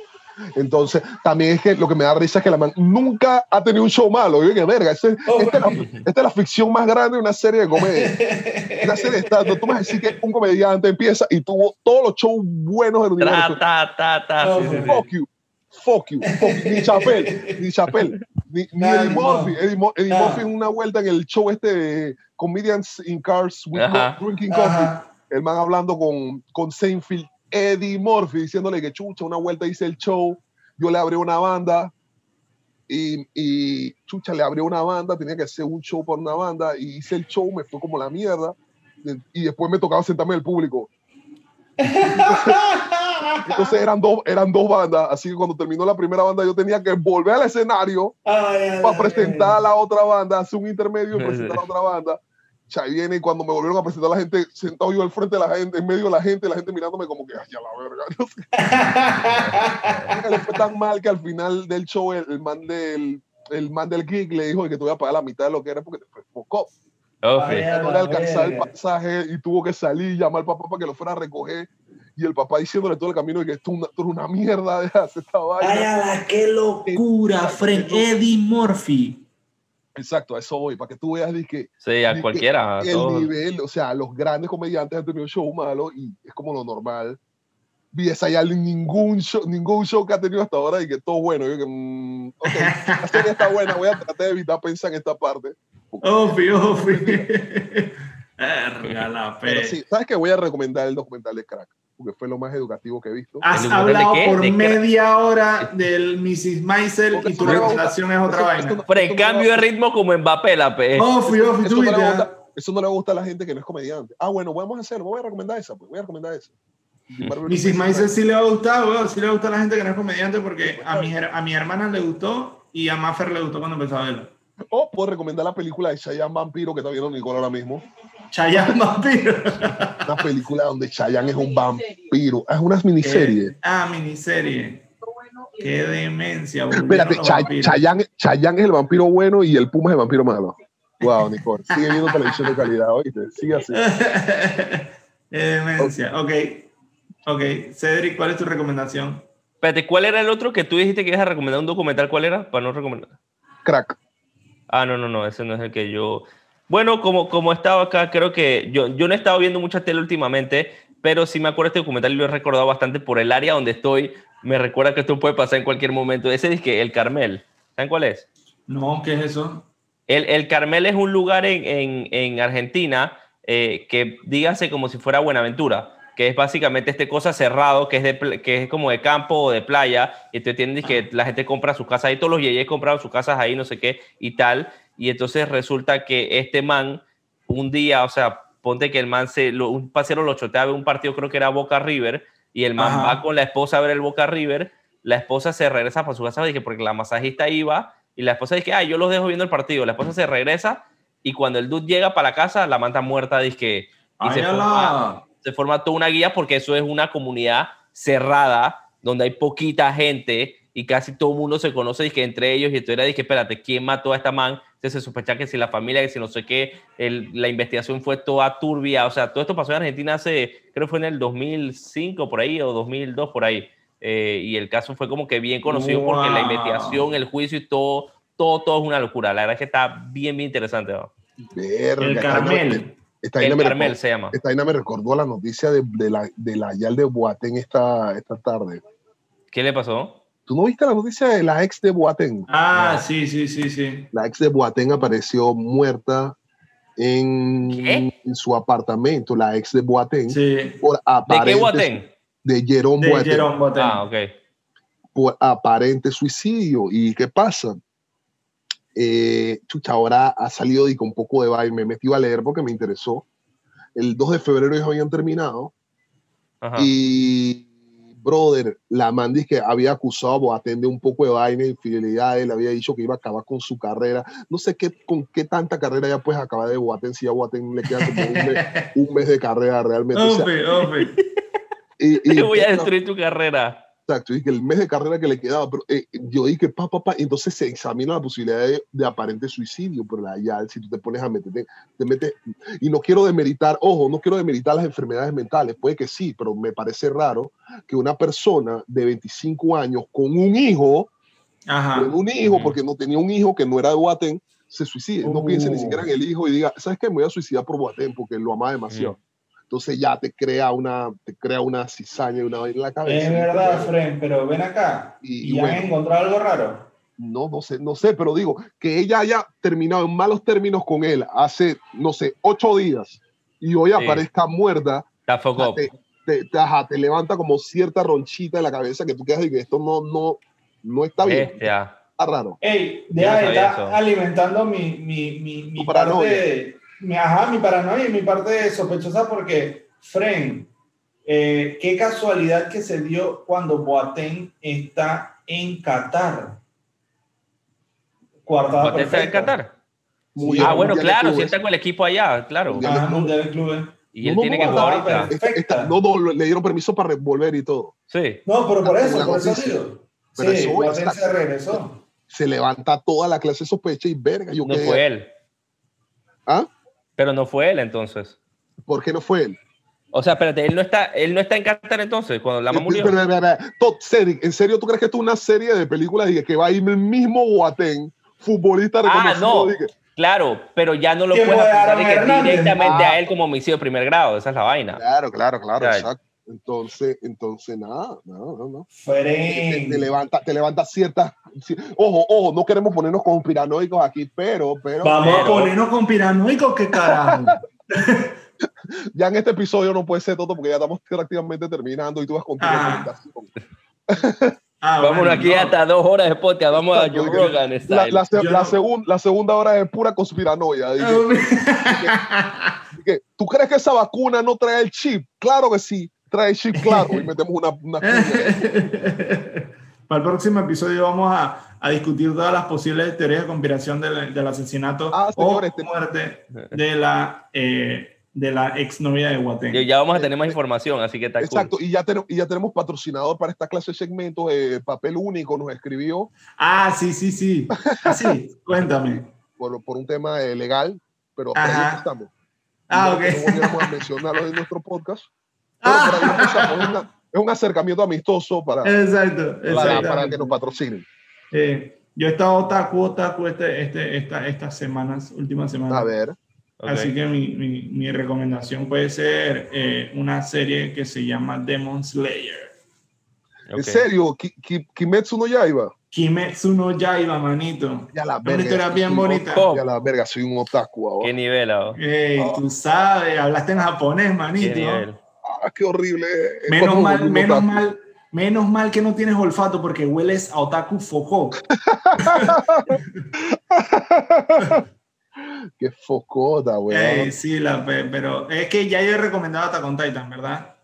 Entonces, también es que lo que me da risa es que la man nunca ha tenido un show malo. Yo que verga, ese- Oh, esta, es la, esta es la ficción más grande de una serie de comedia. [laughs] Una serie de stand Tú me vas a decir que un comediante empieza y tuvo todos los shows buenos del universo. Ta, ta, ta, ta. No, sí, sí, sí. Fuck you. Fuck you. Fuck you. Ni Chappelle. Ni Chappelle. Ni, ni Eddie. Murphy. Eddie, Mo- Eddie Nah. Murphy en una vuelta en el show este de Comedians in Cars with Ajá. Drinking Coffee Ajá. el man hablando con, con Seinfeld, Eddie Murphy, diciéndole que chucha, una vuelta hice el show, yo le abrí una banda y, y chucha le abrió una banda, tenía que hacer un show por una banda y hice el show, me fue como la mierda y después me tocaba sentarme en el público. [laughs] Entonces eran dos, eran dos bandas, así que cuando terminó la primera banda yo tenía que volver al escenario Ay, para ay, presentar a la otra banda, hacer un intermedio y presentar a la otra banda. Chay viene y cuando me volvieron a presentar la gente, sentado yo al frente de la gente, en medio de la gente, la gente mirándome como que, ay, ya la verga. [laughs] No sé. Le fue tan mal que al final del show el, el man del el man del gig le dijo que te voy a pagar la mitad de lo que era porque te fue Ay, No le la alcanzaba el verga. pasaje y tuvo que salir y llamar al papá para que lo fuera a recoger. Y el papá diciéndole todo el camino de que esto es una, esto es una mierda, [laughs] de hacer esta vaina. Ay, ala, qué locura, Fren. Eddie Murphy. Exacto, a eso voy, para que tú veas de que Sí, a cualquiera. a el todos. nivel, o sea, los grandes comediantes han tenido show malo y es como lo normal. BSI Allen ningún show, ningún show que ha tenido hasta ahora y que todo bueno. Yo que, mm, ok, la serie está buena, voy a tratar de evitar pensar en esta parte. Ofi, ofi. [laughs] Verga, la Pero pe. sí, ¿sabes que Voy a recomendar el documental de Crack, porque fue lo más educativo que he visto. Has ¿El documental de hablado qué? por ¿De qué? media hora del Mrs. Maisel Porque y tu eso recomendación es otra Eso- vaina. esto no- Pero en cambio de ritmo como Mbappé, la pe. Ofi, ofi, eso tú no, le gusta, eso no le gusta a la gente que no es comediante. Ah, bueno, vamos a hacerlo, voy a recomendar esa, pues voy a recomendar esa. Mrs. Maisel sí le va a gustar, weón. Sí le gusta a la gente que no es comediante porque a mi, a mi hermana le gustó y a Maffer le gustó cuando empezó a verlo. O puedo recomendar la película de Chayanne Vampiro que está viendo Nicole ahora mismo. Chayanne Vampiro. [laughs] Una película donde Chayanne es un vampiro. Es una miniserie. Ah, miniserie. Qué demencia, Espérate, los Cha- vampiros. Chayanne, Chayanne es el vampiro bueno y el Puma es el vampiro malo. Wow, Nicole. Sigue viendo televisión de calidad, oíste. Sigue así. [laughs] Qué demencia. Ok. Ok. Cedric, ¿cuál es tu recomendación? Espérate, ¿cuál era el otro que tú dijiste que ibas a recomendar un documental? ¿Cuál era? Para no recomendar. Crack. Ah, no, no, no, ese no es el que yo. Bueno, como, como estaba acá, creo que yo, yo no he estado viendo mucha tele últimamente, pero sí me acuerdo este documental y lo he recordado bastante por el área donde estoy. Me recuerda que esto puede pasar en cualquier momento. Ese es que el Carmel. ¿Saben cuál es? No, ¿qué es eso? El, el Carmel es un lugar en, en, en Argentina eh, que dígase como si fuera Buenaventura, que es básicamente este cosa cerrado, que es, de, que es como de campo o de playa, y tú entiendes que la gente compra sus casas ahí, todos los yeyes compraron sus casas ahí, no sé qué, y tal, y entonces resulta que este man, un día, o sea, ponte que el man, se, lo- un pasero lo chotea a ver un partido, creo que era Boca River, y el man Ajá. va con la esposa a ver el Boca River, la esposa se regresa para su casa, porque la masajista iba, y la esposa dice, ah, yo los dejo viendo el partido. La esposa se regresa y cuando el dude llega para la casa, la manta muerta, dice que y Ay, se, ala. Forma, se forma toda una guía porque eso es una comunidad cerrada donde hay poquita gente y casi todo el mundo se conoce dizque, entre ellos y entonces era dije, espérate, ¿quién mató a esta man? Entonces se sospecha que si la familia, que si no sé qué, el- la investigación fue toda turbia, o sea, todo esto pasó en Argentina hace, creo que fue en el 2005 por ahí o 2002 por ahí. Eh, y el caso fue como que bien conocido porque la Wow. investigación, el juicio y todo, todo, todo es una locura. La verdad es que está bien, bien interesante. ¿no? Verga, El Carmel. Esta vaina El me Carmel recordó- se llama. esta vaina me recordó la noticia de, de la, de la Yal de Boateng esta, esta tarde. ¿Qué le pasó? ¿Tú no viste la noticia de la ex de Boateng? Ah, sí, sí, sí, sí. La ex de Boateng apareció muerta en, en su apartamento, la ex de Boateng, Sí. por ¿De qué Guatén? de Jerome De Boateng, Jerome Boateng. Ah, ok. por aparente suicidio. ¿Y qué pasa? Eh, chucha, ahora ha salido y con un poco de vaina, me metí a leer porque me interesó. El 2 de febrero ellos habían terminado Ajá. y, brother, la man dice que había acusado a Boateng de un poco de vaina, infidelidad, él había dicho que iba a acabar con su carrera. No sé qué, con qué tanta carrera ya puedes acabar de Boateng, si a Boateng le queda como un mes, [laughs] un mes de carrera realmente. O sea, Ofi, ofi. y- y- Te [laughs] voy a destruir tu carrera. Exacto, y que el mes de carrera que le quedaba, pero eh, yo dije, pa, pa, pa, y entonces se examina la posibilidad de, de aparente suicidio, pero la ya, si tú te pones a meterte, te metes, y no quiero demeritar, ojo, no quiero demeritar las enfermedades mentales, puede que sí, pero me parece raro que una persona de 25 años con un hijo, Ajá. con un hijo, porque no tenía un hijo que no era de Boateng, se suicide, no piense ni Uh. siquiera en el hijo y diga, ¿sabes qué? Me voy a suicidar por Boateng porque lo ama demasiado. Entonces ya te crea una, te crea una cizaña y una vaina en la cabeza. Es verdad, Fren, pero ven acá. Y- ¿Y, y han bueno. encontrado algo raro? No, no sé, no sé, pero digo que ella haya terminado en malos términos con él hace, no sé, ocho días y hoy Sí. aparezca muerta, Está foco. te, te, te- ajá, te levanta como cierta ronchita en la cabeza que tú quedas y que esto no, no, no está bien, Bestia. está raro. Ey, no deja estar eso. alimentando mi, mi, mi, mi parte ajá, mi paranoia y mi parte sospechosa porque, Fren, eh, qué casualidad que se dio cuando Boateng está en Qatar. Cuartada ¿Boateng está en. Qatar? Muy ah, bueno, claro, si está con el equipo allá, claro. Mundial. Ah, Mundial de Clubes. Y él No, tiene no, que jugar ahorita. Esta- esta- no, no, le dieron permiso para volver y todo. Sí. No, pero por eso, Una por eso digo. Pero Sí, eso Boateng está- se regresó. Se levanta toda la clase de sospecha y verga. Yo No quedé- fue él. ¿Ah? Pero no fue él entonces. ¿Por qué no fue él? O sea, espérate, él no está, él no está en Qatar entonces, cuando Lama murió. Pero, pero, pero, ¿en serio tú crees que esto es una serie de películas y que va a ir el mismo Boateng, futbolista Ah, reconocido? no. y que- Claro, pero ya no lo ¿Quién puedes Hernández? directamente Ah. a él como homicidio de primer grado. Esa es la vaina. Claro, claro, claro, exacto. Entonces, entonces nada, no, no, no. Te, te levanta, te levanta ciertas. ci- Ojo, ojo, no queremos ponernos conspiranoicos aquí, pero, pero Vamos a ponernos con piranoicos, qué carajo. [laughs] ya en este episodio no puede ser todo porque ya estamos prácticamente terminando y tú vas con tu Ah. recomendación. [laughs] Ah, Vámonos bueno, aquí no. hasta dos horas de podcast. Vamos a Joe Rogan La, la, se- la no- segun- la segunda hora es pura conspiranoia. [laughs] Dije, ¿Tú crees que esa vacuna no trae el chip? Claro que sí, trae chip, claro. Y metemos una, una. [laughs] Para el próximo episodio vamos a, a discutir todas las posibles teorías de conspiración del, del asesinato Ah, o te- muerte de la, eh, de la exnovia de Guatén. Ya- vamos a tener más información, así que está Exacto, cool. y ya, tenemos, y ya tenemos patrocinador para esta clase de segmentos. eh, Papel Único nos escribió Ah, sí, sí, sí. Ah, sí, [laughs] cuéntame. por, por un tema eh, legal, pero ahí estamos. Ah, No- ok. No volviéramos a mencionarlo en nuestro podcast. Pero Ah. Es, una- es un acercamiento amistoso para, Exacto, para, para que nos patrocinen. Eh, yo he estado otaku, otaku este, este, esta, estas semanas, últimas semanas. A ver. Así que mi, mi, mi recomendación puede ser eh, una serie que se llama Demon Slayer. Ok. En serio, Ki- Ki- Kimetsu no Yaiba. Kimetsu no Yaiba, manito. Ya la Una verga. historia soy bien un bonita. otaku, Ya la verga, soy un otaku ahora. ¿Qué nivel, ah? Ey, tú sabes, hablaste en japonés, ¿Qué manito. nivel? Ah, qué horrible. Es Menos cuando mal, menos mal, menos mal que no tienes olfato porque hueles a otaku foco. [laughs] Qué focota, weón. Ey, sí, la, pero es que ya yo he recomendado Attack on Titan, ¿verdad?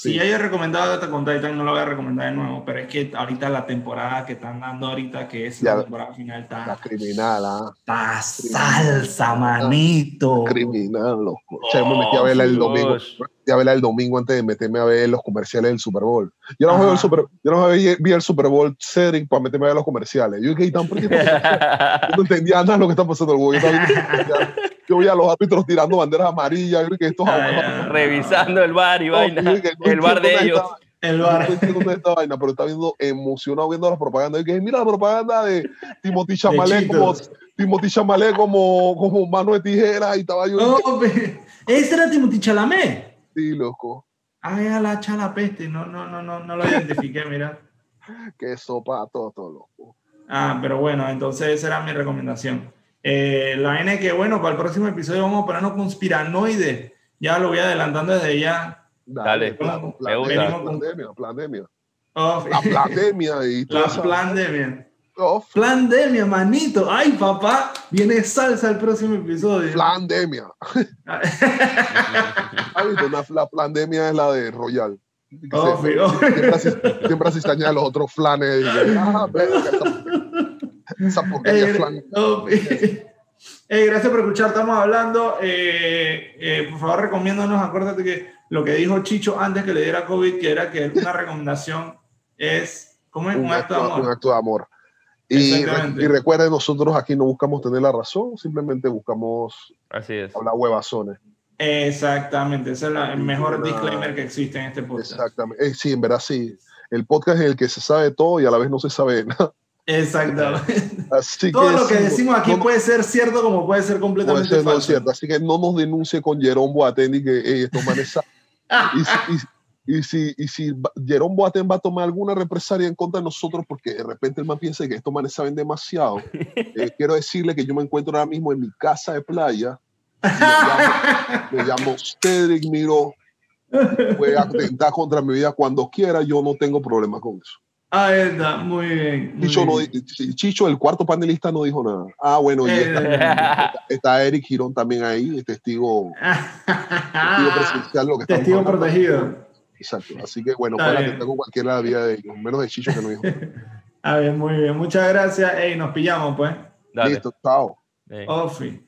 Si Sí. ya yo he recomendado Attack on Titan, no lo voy a recomendar de nuevo, pero es que ahorita la temporada que están dando ahorita, que es Ya. la temporada final, La está, criminal, ah. está salsa, manito. Criminal, loco. Che, me metí a verla el domingo. Me metí a verla el domingo antes de meterme a ver los comerciales del Super Bowl. Yo no, veo el Super, yo no vi, el Super Bowl setting para meterme a ver los comerciales. Yo dije, ¿tan por qué no- yo no entendía nada de lo que está pasando. Yo, estaba viendo. Yo veía a los árbitros tirando banderas amarillas. Yo dije, estos Ay, ay, Revisando el bar y No, vaina. no El bar de ellos. El bar. No esta vaina, pero está viendo emocionado viendo las propagandas. Y que mira la propaganda de Timothy Chamalé como. Timothy Chamalé como, como mano de tijera y estaba yo. No, ese era Timothy Chalamet. Sí, loco. Ay, a la chalapeste, no, no, no, no, no lo identifiqué, mira. [laughs] Qué sopa, todo, todo loco. Ah, pero bueno, entonces esa era mi recomendación. Eh, la es que, bueno, para el próximo episodio vamos a ponernos conspiranoides. Ya lo voy adelantando desde ya. Dale, plan- gusta. plan- Pandemia, pandemia. Oh, La [laughs] pandemia y la esa- plandemia. oh, Plandemia, manito. Ay, papá, viene salsa el próximo episodio. [laughs] Una- la pandemia es la de Royal. Oh, siempre, así, siempre se añaden los otros flanes. Y ah, [laughs] [laughs] esa, Ey, flan. oh, [laughs] ey, gracias por escuchar, estamos hablando. Eh, eh, por favor, recomiéndanos, acuérdate que lo que dijo Chicho antes que le diera COVID, que era que una recomendación es, ¿cómo es? Un, acto de un amor. acto de amor. Y, Exactamente. y recuerden, nosotros aquí no buscamos tener la razón, simplemente buscamos Así es. hablar huevazones. Exactamente, ese es la- el mejor Una- disclaimer que existe en este podcast. Exactamente. Eh, sí, en verdad sí. El podcast es el que se sabe todo y a la vez no se sabe nada. Exactamente. [laughs] Así Todo que lo que decimos aquí no- puede ser cierto como puede ser puede completamente ser no cierto. Así que no nos denuncie con Jerome Boateng y que "Ey, estos manes saben". [laughs] y, si, y, y si, y si Boateng va a tomar alguna represalia en contra de nosotros porque de repente el man piensa que estos manes saben demasiado, [laughs] eh, quiero decirle que yo me encuentro ahora mismo en mi casa de playa. Me llamo, me llamo Cedric Miro. Puede atentar contra mi vida cuando quiera. Yo no tengo problema con eso. Ahí está, muy bien. muy Chicho, bien. el cuarto panelista, no dijo nada. Ah, bueno, y Eh, está, está Eric Girón también ahí, testigo, testigo presencial. Lo que estamos Testigo hablando. protegido. Exacto. Así que bueno, para que tengo cualquiera de la vida de ellos, menos de Chicho que no dijo. A ver, [laughs] muy bien. Muchas gracias. Ey, nos pillamos, pues. Dale. Listo, chao. Eh, Ofi.